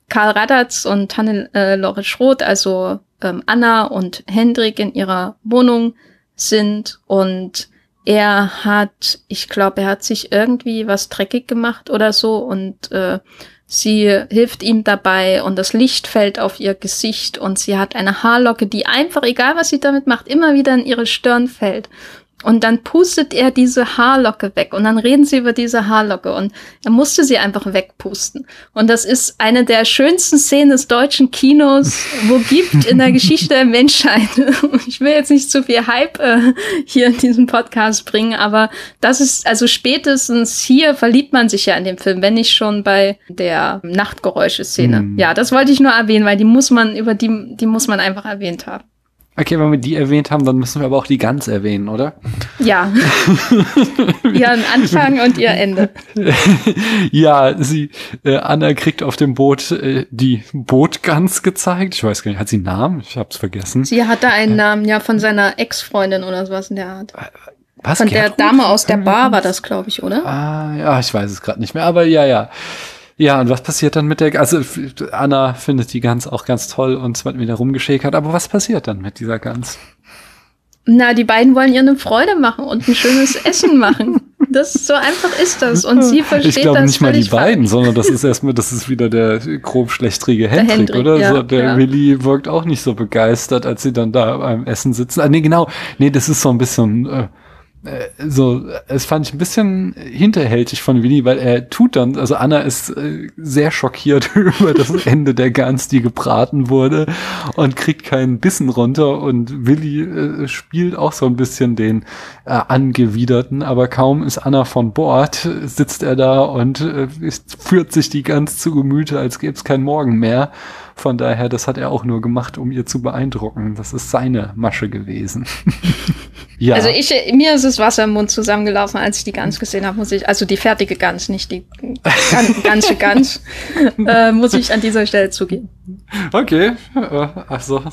Karl Radatz und Hannelore äh, Schroth, also ähm, Anna und Hendrik in ihrer Wohnung sind und er hat, ich glaube, er hat sich irgendwie was dreckig gemacht oder so und äh, sie hilft ihm dabei und das Licht fällt auf ihr Gesicht und sie hat eine Haarlocke, die einfach, egal was sie damit macht, immer wieder in ihre Stirn fällt. Und dann pustet er diese Haarlocke weg und dann reden sie über diese Haarlocke und er musste sie einfach wegpusten. Und das ist eine der schönsten Szenen des deutschen Kinos, wo gibt in der Geschichte der Menschheit. Ich will jetzt nicht zu viel Hype äh, hier in diesem Podcast bringen, aber das ist, also spätestens hier verliebt man sich ja in dem Film, wenn nicht schon bei der Nachtgeräusche-Szene. Mm. Ja, das wollte ich nur erwähnen, weil die muss man, über die, die muss man einfach erwähnt haben. Okay, wenn wir die erwähnt haben, dann müssen wir aber auch die Gans erwähnen, oder? Ja. Ihren Anfang und ihr Ende. ja, sie, äh, Anna kriegt auf dem Boot äh, die Bootgans gezeigt. Ich weiß gar nicht, hat sie einen Namen? Ich hab's vergessen. Sie hatte einen äh, Namen, ja, von seiner Ex-Freundin oder sowas in der Art. Äh, was? Von Gertrud? der Dame aus der Bar war das, glaube ich, oder? Ah, ja, ich weiß es gerade nicht mehr, aber ja, ja. Ja, und was passiert dann mit der, also Anna findet die Gans auch ganz toll und es wird wieder rumgeschäkert, aber was passiert dann mit dieser Gans? Na, die beiden wollen ihr eine Freude machen und ein schönes Essen machen. Das so einfach ist das und sie versteht Ich glaube das nicht mal die beiden, sondern das ist erstmal, das ist wieder der grob schlechtrige Hendrik, Hendrik oder? Ja, so, der ja. Willi wirkt auch nicht so begeistert, als sie dann da beim Essen sitzen. Ah, nee, genau. Nee, das ist so ein bisschen, äh, so, es fand ich ein bisschen hinterhältig von Willi, weil er tut dann, also Anna ist äh, sehr schockiert über das Ende der Gans, die gebraten wurde und kriegt keinen Bissen runter und Willi äh, spielt auch so ein bisschen den äh, Angewiderten, aber kaum ist Anna von Bord, sitzt er da und äh, führt sich die Gans zu Gemüte, als gäbe es keinen Morgen mehr. Von daher, das hat er auch nur gemacht, um ihr zu beeindrucken. Das ist seine Masche gewesen. ja. Also ich, mir ist das Wasser im Mund zusammengelaufen, als ich die Gans gesehen habe, muss ich, also die fertige Gans, nicht die ganze Gans, äh, muss ich an dieser Stelle zugeben. Okay, also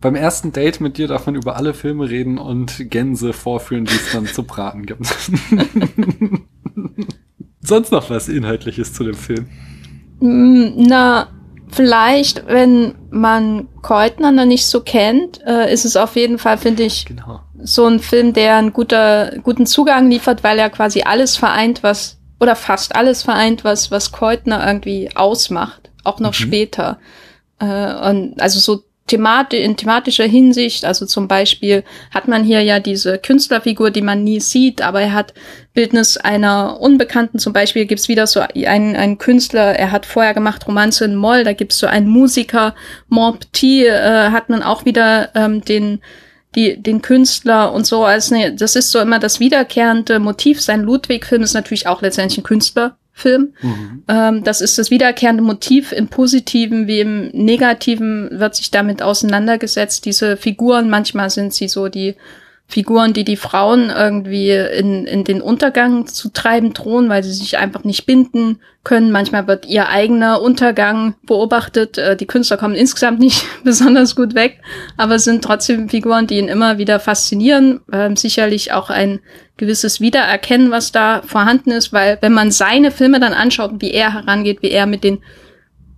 beim ersten Date mit dir darf man über alle Filme reden und Gänse vorführen, die es dann zu braten gibt. Sonst noch was Inhaltliches zu dem Film? Mm, na, vielleicht, wenn man Keutner noch nicht so kennt, äh, ist es auf jeden Fall, finde ich, genau. so ein Film, der einen guter, guten Zugang liefert, weil er quasi alles vereint, was, oder fast alles vereint, was, was Keutner irgendwie ausmacht, auch noch mhm. später. Äh, und also so Themat in thematischer Hinsicht, also zum Beispiel hat man hier ja diese Künstlerfigur, die man nie sieht, aber er hat Bildnis einer Unbekannten, zum Beispiel gibt's wieder so einen, einen Künstler, er hat vorher gemacht Romanze in Moll, da gibt's so einen Musiker, Mont Petit, äh, hat man auch wieder ähm, den die, den Künstler und so als ne, das ist so immer das wiederkehrende Motiv. Sein Ludwig-Film ist natürlich auch letztendlich ein Künstler, Film. Mhm. Ähm, das ist das wiederkehrende Motiv. Im Positiven wie im Negativen wird sich damit auseinandergesetzt. Diese Figuren, manchmal sind sie so die Figuren, die die Frauen irgendwie in, in den Untergang zu treiben drohen, weil sie sich einfach nicht binden können. Manchmal wird ihr eigener Untergang beobachtet. Äh, die Künstler kommen insgesamt nicht besonders gut weg, aber sind trotzdem Figuren, die ihn immer wieder faszinieren. Ähm, sicherlich auch ein gewisses Wiedererkennen, was da vorhanden ist, weil wenn man seine Filme dann anschaut, wie er herangeht, wie er mit den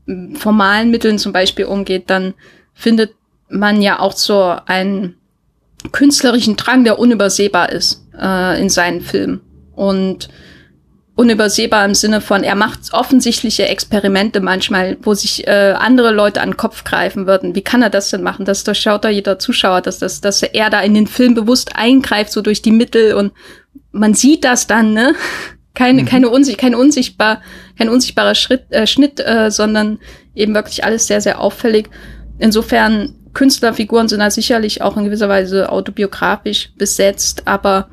mm, formalen Mitteln zum Beispiel umgeht, dann findet man ja auch so einen künstlerischen Drang, der unübersehbar ist äh, in seinen Filmen. Und unübersehbar im Sinne von, er macht offensichtliche Experimente manchmal, wo sich äh, andere Leute an den Kopf greifen würden. Wie kann er das denn machen? Das durchschaut da jeder Zuschauer, dass, das, dass er da in den Film bewusst eingreift, so durch die Mittel und man sieht das dann, ne? Keine, mhm. keine unsich, kein unsichtbar, kein unsichtbarer Schritt, äh, Schnitt, äh, sondern eben wirklich alles sehr, sehr auffällig. Insofern Künstlerfiguren sind da sicherlich auch in gewisser Weise autobiografisch besetzt, aber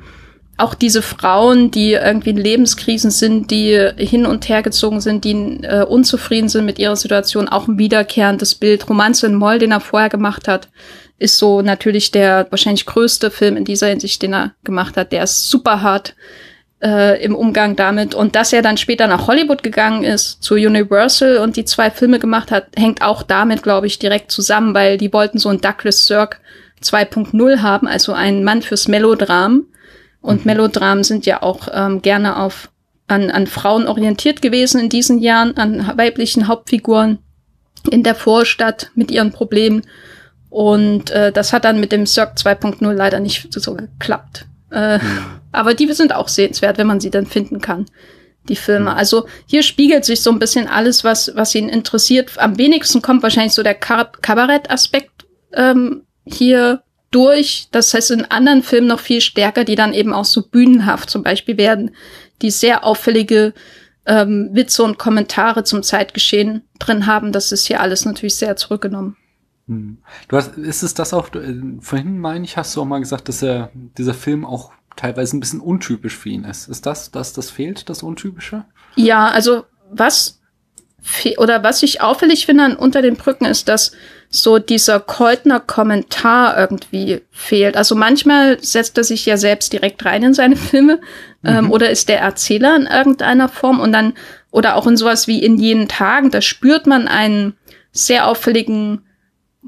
auch diese Frauen, die irgendwie in Lebenskrisen sind, die hin und her gezogen sind, die äh, unzufrieden sind mit ihrer Situation, auch ein wiederkehrendes Bild. Romanze in Moll, den er vorher gemacht hat, ist so natürlich der wahrscheinlich größte Film in dieser Hinsicht, den er gemacht hat. Der ist super hart äh, im Umgang damit. Und dass er dann später nach Hollywood gegangen ist, zu Universal und die zwei Filme gemacht hat, hängt auch damit, glaube ich, direkt zusammen, weil die wollten so ein Douglas Sirk 2.0 haben, also ein Mann fürs Melodram. Und mhm. Melodramen sind ja auch ähm, gerne auf an, an Frauen orientiert gewesen in diesen Jahren, an weiblichen Hauptfiguren in der Vorstadt mit ihren Problemen. Und äh, das hat dann mit dem Cirque 2.0 leider nicht so geklappt. Äh, mhm. Aber die sind auch sehenswert, wenn man sie dann finden kann, die Filme. Mhm. Also hier spiegelt sich so ein bisschen alles, was, was ihn interessiert. Am wenigsten kommt wahrscheinlich so der Kabarett-Aspekt ähm, hier durch. Das heißt, in anderen Filmen noch viel stärker, die dann eben auch so bühnenhaft zum Beispiel werden, die sehr auffällige ähm, Witze und Kommentare zum Zeitgeschehen drin haben. Das ist hier alles natürlich sehr zurückgenommen. Hm. Du hast, ist es das auch, äh, vorhin meine ich, hast du auch mal gesagt, dass er, dieser Film auch teilweise ein bisschen untypisch für ihn ist. Ist das, dass das fehlt, das Untypische? Ja, also was oder was ich auffällig finde an unter den Brücken ist, dass so dieser Keutner Kommentar irgendwie fehlt. Also manchmal setzt er sich ja selbst direkt rein in seine Filme ähm, mhm. oder ist der Erzähler in irgendeiner Form und dann oder auch in sowas wie in jenen Tagen, da spürt man einen sehr auffälligen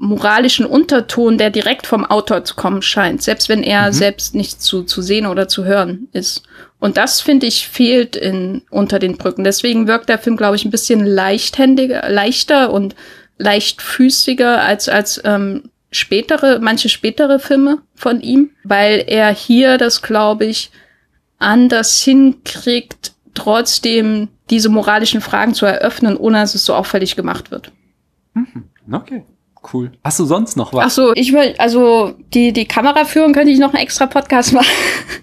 moralischen Unterton, der direkt vom Autor zu kommen scheint, selbst wenn er mhm. selbst nicht zu, zu sehen oder zu hören ist. Und das, finde ich, fehlt in Unter den Brücken. Deswegen wirkt der Film, glaube ich, ein bisschen leichthändiger, leichter und leichtfüßiger als, als ähm, spätere, manche spätere Filme von ihm, weil er hier das, glaube ich, anders hinkriegt, trotzdem diese moralischen Fragen zu eröffnen, ohne dass es so auffällig gemacht wird. Mhm. Okay cool. Hast du sonst noch was? Ach so, ich will, also die, die Kameraführung könnte ich noch einen extra Podcast machen.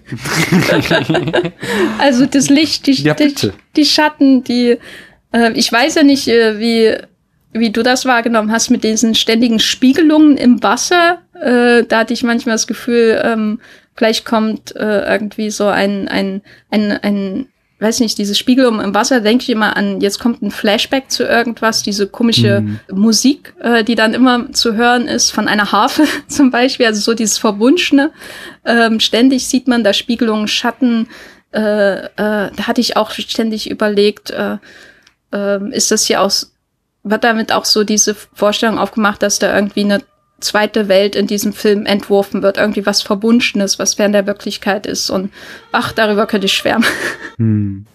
also das Licht, die, Ja, die, die Schatten, die, äh, ich weiß ja nicht, äh, wie, wie du das wahrgenommen hast mit diesen ständigen Spiegelungen im Wasser. Äh, da hatte ich manchmal das Gefühl, ähm, gleich kommt äh, irgendwie so ein, ein, ein, ein weiß nicht, diese Spiegelung im Wasser, denke ich immer an, jetzt kommt ein Flashback zu irgendwas, diese komische Mhm. Musik, äh, die dann immer zu hören ist, von einer Harfe zum Beispiel, also so dieses Verwunschene. Ähm, ständig sieht man da Spiegelungen, Schatten. Äh, äh, da hatte ich auch ständig überlegt, äh, äh, ist das hier aus, wird damit auch so diese Vorstellung aufgemacht, dass da irgendwie eine zweite Welt in diesem Film entworfen wird, irgendwie was Verwunschenes, was fern der Wirklichkeit ist. Und ach, darüber könnte ich schwärmen. Hm.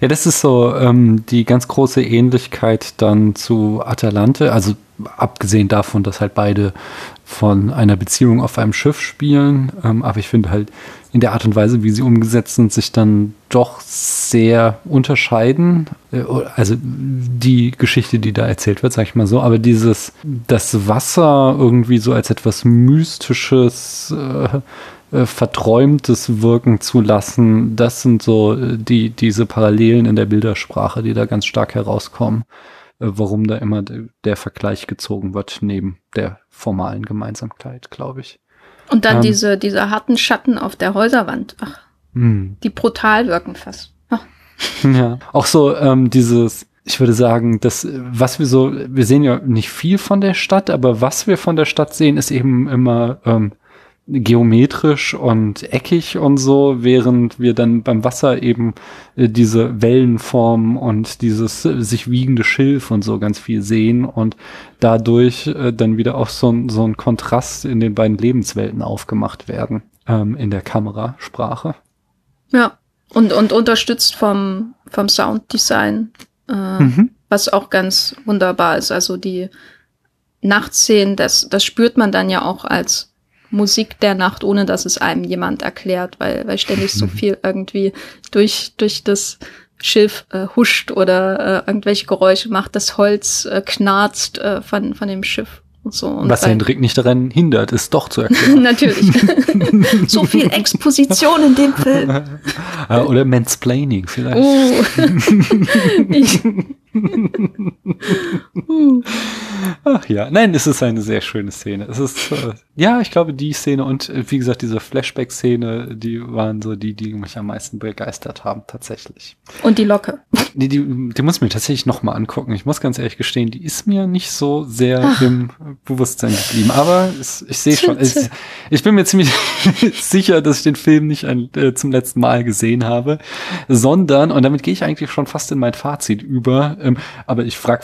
Ja, das ist so ähm, die ganz große Ähnlichkeit dann zu Atalante. Also abgesehen davon, dass halt beide von einer Beziehung auf einem Schiff spielen. Ähm, aber ich finde halt in der Art und Weise, wie sie umgesetzt sind, sich dann doch sehr unterscheiden. Äh, Also die Geschichte, die da erzählt wird, sag ich mal so. Aber dieses, das Wasser irgendwie so als etwas Mystisches, äh, äh, Verträumtes wirken zu lassen, das sind so äh, die, diese Parallelen in der Bildersprache, die da ganz stark herauskommen, warum da immer de, der Vergleich gezogen wird, neben der formalen Gemeinsamkeit, glaube ich. Und dann Ähm. diese, diese harten Schatten auf der Häuserwand. Ach, Hm. die brutal wirken fast. Ach, Ja, auch so ähm, dieses, ich würde sagen, das, äh, was wir so, wir sehen ja nicht viel von der Stadt, aber was wir von der Stadt sehen, ist eben immer ähm, geometrisch und eckig und so, während wir dann beim Wasser eben äh, diese Wellenform und dieses äh, sich wiegende Schilf und so ganz viel sehen und dadurch äh, dann wieder auch so ein, so ein Kontrast in den beiden Lebenswelten aufgemacht werden ähm, in der Kamerasprache. Ja. Und, und unterstützt vom, vom Sounddesign, Mhm. was auch ganz wunderbar ist. Also die Nachtszenen, das, das spürt man dann ja auch als Musik der Nacht, ohne dass es einem jemand erklärt, weil, weil ständig so viel irgendwie durch, durch das Schilf äh, huscht oder äh, irgendwelche Geräusche macht, das Holz äh, knarzt äh, von, von dem Schiff und so. Und Was Hendrik nicht daran hindert, ist doch zu erklären. Natürlich. so viel Exposition in dem Film. Äh, Oder Mansplaining vielleicht. Oh. ich. Ach ja, nein, es ist eine sehr schöne Szene. Es ist, äh, ja, ich glaube, die Szene und äh, wie gesagt, diese Flashback-Szene, die waren so die, die mich am meisten begeistert haben, tatsächlich. Und die Locke. Die, die, die muss ich mir tatsächlich nochmal angucken. Ich muss ganz ehrlich gestehen, die ist mir nicht so sehr Ach. im Bewusstsein geblieben. Aber es, ich sehe schon, es, ich bin mir ziemlich sicher, dass ich den Film nicht ein, äh, zum letzten Mal gesehen habe, sondern, und damit gehe ich eigentlich schon fast in mein Fazit über, ähm, aber ich frage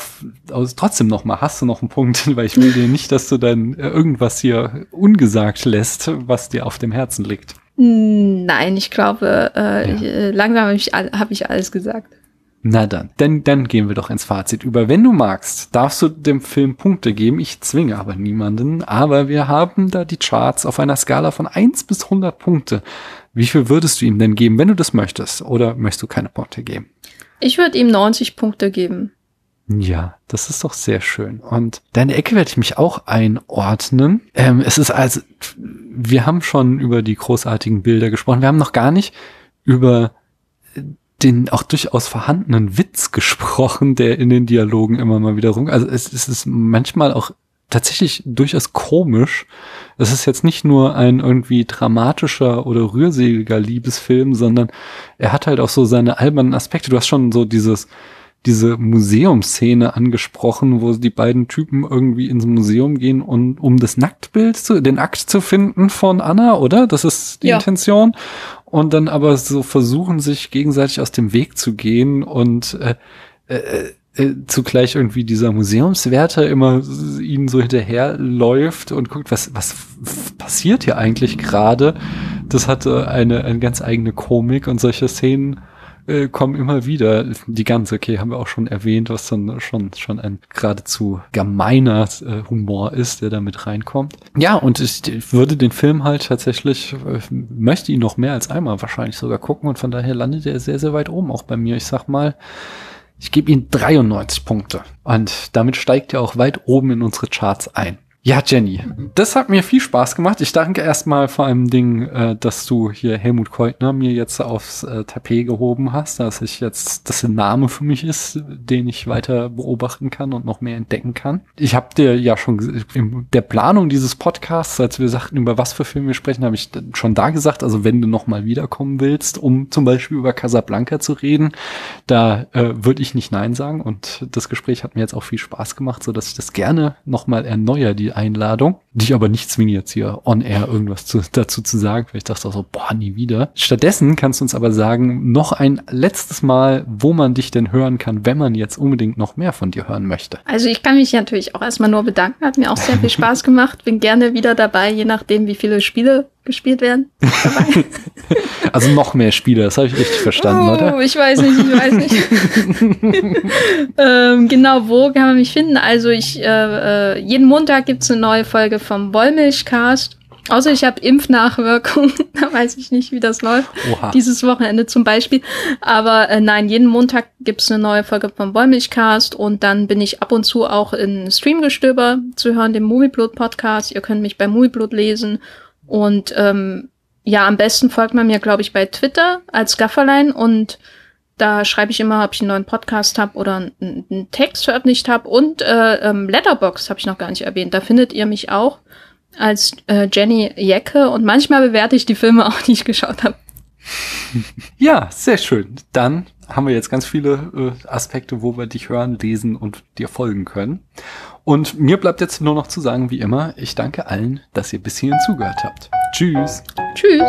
trotzdem nochmal, hast du noch einen Punkt? Weil ich will dir nicht, dass du dann äh, irgendwas hier ungesagt lässt, was dir auf dem Herzen liegt. Nein, ich glaube, äh, Ja. äh, langsam habe ich, hab ich alles gesagt. Na dann, dann, dann gehen wir doch ins Fazit über. Wenn du magst, darfst du dem Film Punkte geben. Ich zwinge aber niemanden. Aber wir haben da die Charts auf einer Skala von 1 bis 100 Punkte. Wie viel würdest du ihm denn geben, wenn du das möchtest? Oder möchtest du keine Punkte geben? Ich würde ihm 90 Punkte geben. Ja, das ist doch sehr schön. Und deine Ecke werde ich mich auch einordnen. Ähm, es ist also, wir haben schon über die großartigen Bilder gesprochen. Wir haben noch gar nicht über den auch durchaus vorhandenen Witz gesprochen, der in den Dialogen immer mal wieder rum. Also es, es ist manchmal auch tatsächlich durchaus komisch. Es ist jetzt nicht nur ein irgendwie dramatischer oder rührseliger Liebesfilm, sondern er hat halt auch so seine albernen Aspekte. Du hast schon so dieses diese Museumsszene angesprochen, wo die beiden Typen irgendwie ins Museum gehen und um das Nacktbild zu, den Akt zu finden von Anna, oder? Das ist die Ja. Intention. Und dann aber so versuchen, sich gegenseitig aus dem Weg zu gehen und äh, äh, äh, zugleich irgendwie dieser Museumswärter immer ihnen so hinterherläuft und guckt, was, was passiert hier eigentlich gerade. Das hatte eine, eine ganz eigene Komik und solche Szenen äh, kommen immer wieder. Die ganze, okay, haben wir auch schon erwähnt, was dann schon, schon ein geradezu gemeiner äh, Humor ist, der da mit reinkommt. Ja, und ich, ich würde den Film halt tatsächlich, äh, möchte ihn noch mehr als einmal wahrscheinlich sogar gucken und von daher landet er sehr, sehr weit oben auch bei mir. Ich sag mal, ich gebe ihm 93 Punkte und damit steigt er auch weit oben in unsere Charts ein. Ja, Jenny, das hat mir viel Spaß gemacht. Ich danke erstmal vor allem Ding, äh, dass du hier Helmut Keutner mir jetzt aufs äh, Tapet gehoben hast, dass ich jetzt, das ein Name für mich ist, den ich weiter beobachten kann und noch mehr entdecken kann. Ich habe dir ja schon in der Planung dieses Podcasts, als wir sagten, über was für Filme wir sprechen, habe ich schon da gesagt, also wenn du noch mal wiederkommen willst, um zum Beispiel über Casablanca zu reden, da äh, würde ich nicht Nein sagen. Und das Gespräch hat mir jetzt auch viel Spaß gemacht, so dass ich das gerne noch mal erneuere, Einladung. Dich aber nicht zwingen, jetzt hier on air irgendwas zu, dazu zu sagen, weil ich dachte auch so, boah, nie wieder. Stattdessen kannst du uns aber sagen, noch ein letztes Mal, wo man dich denn hören kann, wenn man jetzt unbedingt noch mehr von dir hören möchte. Also ich kann mich natürlich auch erstmal nur bedanken, hat mir auch sehr viel Spaß gemacht. Bin gerne wieder dabei, je nachdem, wie viele Spiele gespielt werden. also noch mehr Spiele, das habe ich richtig verstanden, oh, oder? Ich weiß nicht, ich weiß nicht. ähm, genau, wo kann man mich finden? Also ich, äh, äh jeden Montag gibt's eine neue Folge vom Wollmilchcast. Außer ich habe Impfnachwirkung, da weiß ich nicht, wie das läuft. Oha. Dieses Wochenende zum Beispiel. Aber äh, nein, jeden Montag gibt's eine neue Folge vom Wollmilchcast und dann bin ich ab und zu auch in Streamgestöber zu hören, dem Movieblut Podcast. Ihr könnt mich bei Movieblut lesen und ähm, ja, am besten folgt man mir, glaube ich, bei Twitter als Gafferlein und da schreibe ich immer, ob ich einen neuen Podcast habe oder einen, Text veröffentlicht habe. Und äh, ähm, Letterbox habe ich noch gar nicht erwähnt. Da findet ihr mich auch als äh, Jenny Jecke und manchmal bewerte ich die Filme auch, die ich geschaut habe. Ja, sehr schön. Dann haben wir jetzt ganz viele äh, Aspekte, wo wir dich hören, lesen und dir folgen können. Und mir bleibt jetzt nur noch zu sagen, wie immer, ich danke allen, dass ihr bis hierhin zugehört habt. Tschüss. Tschüss.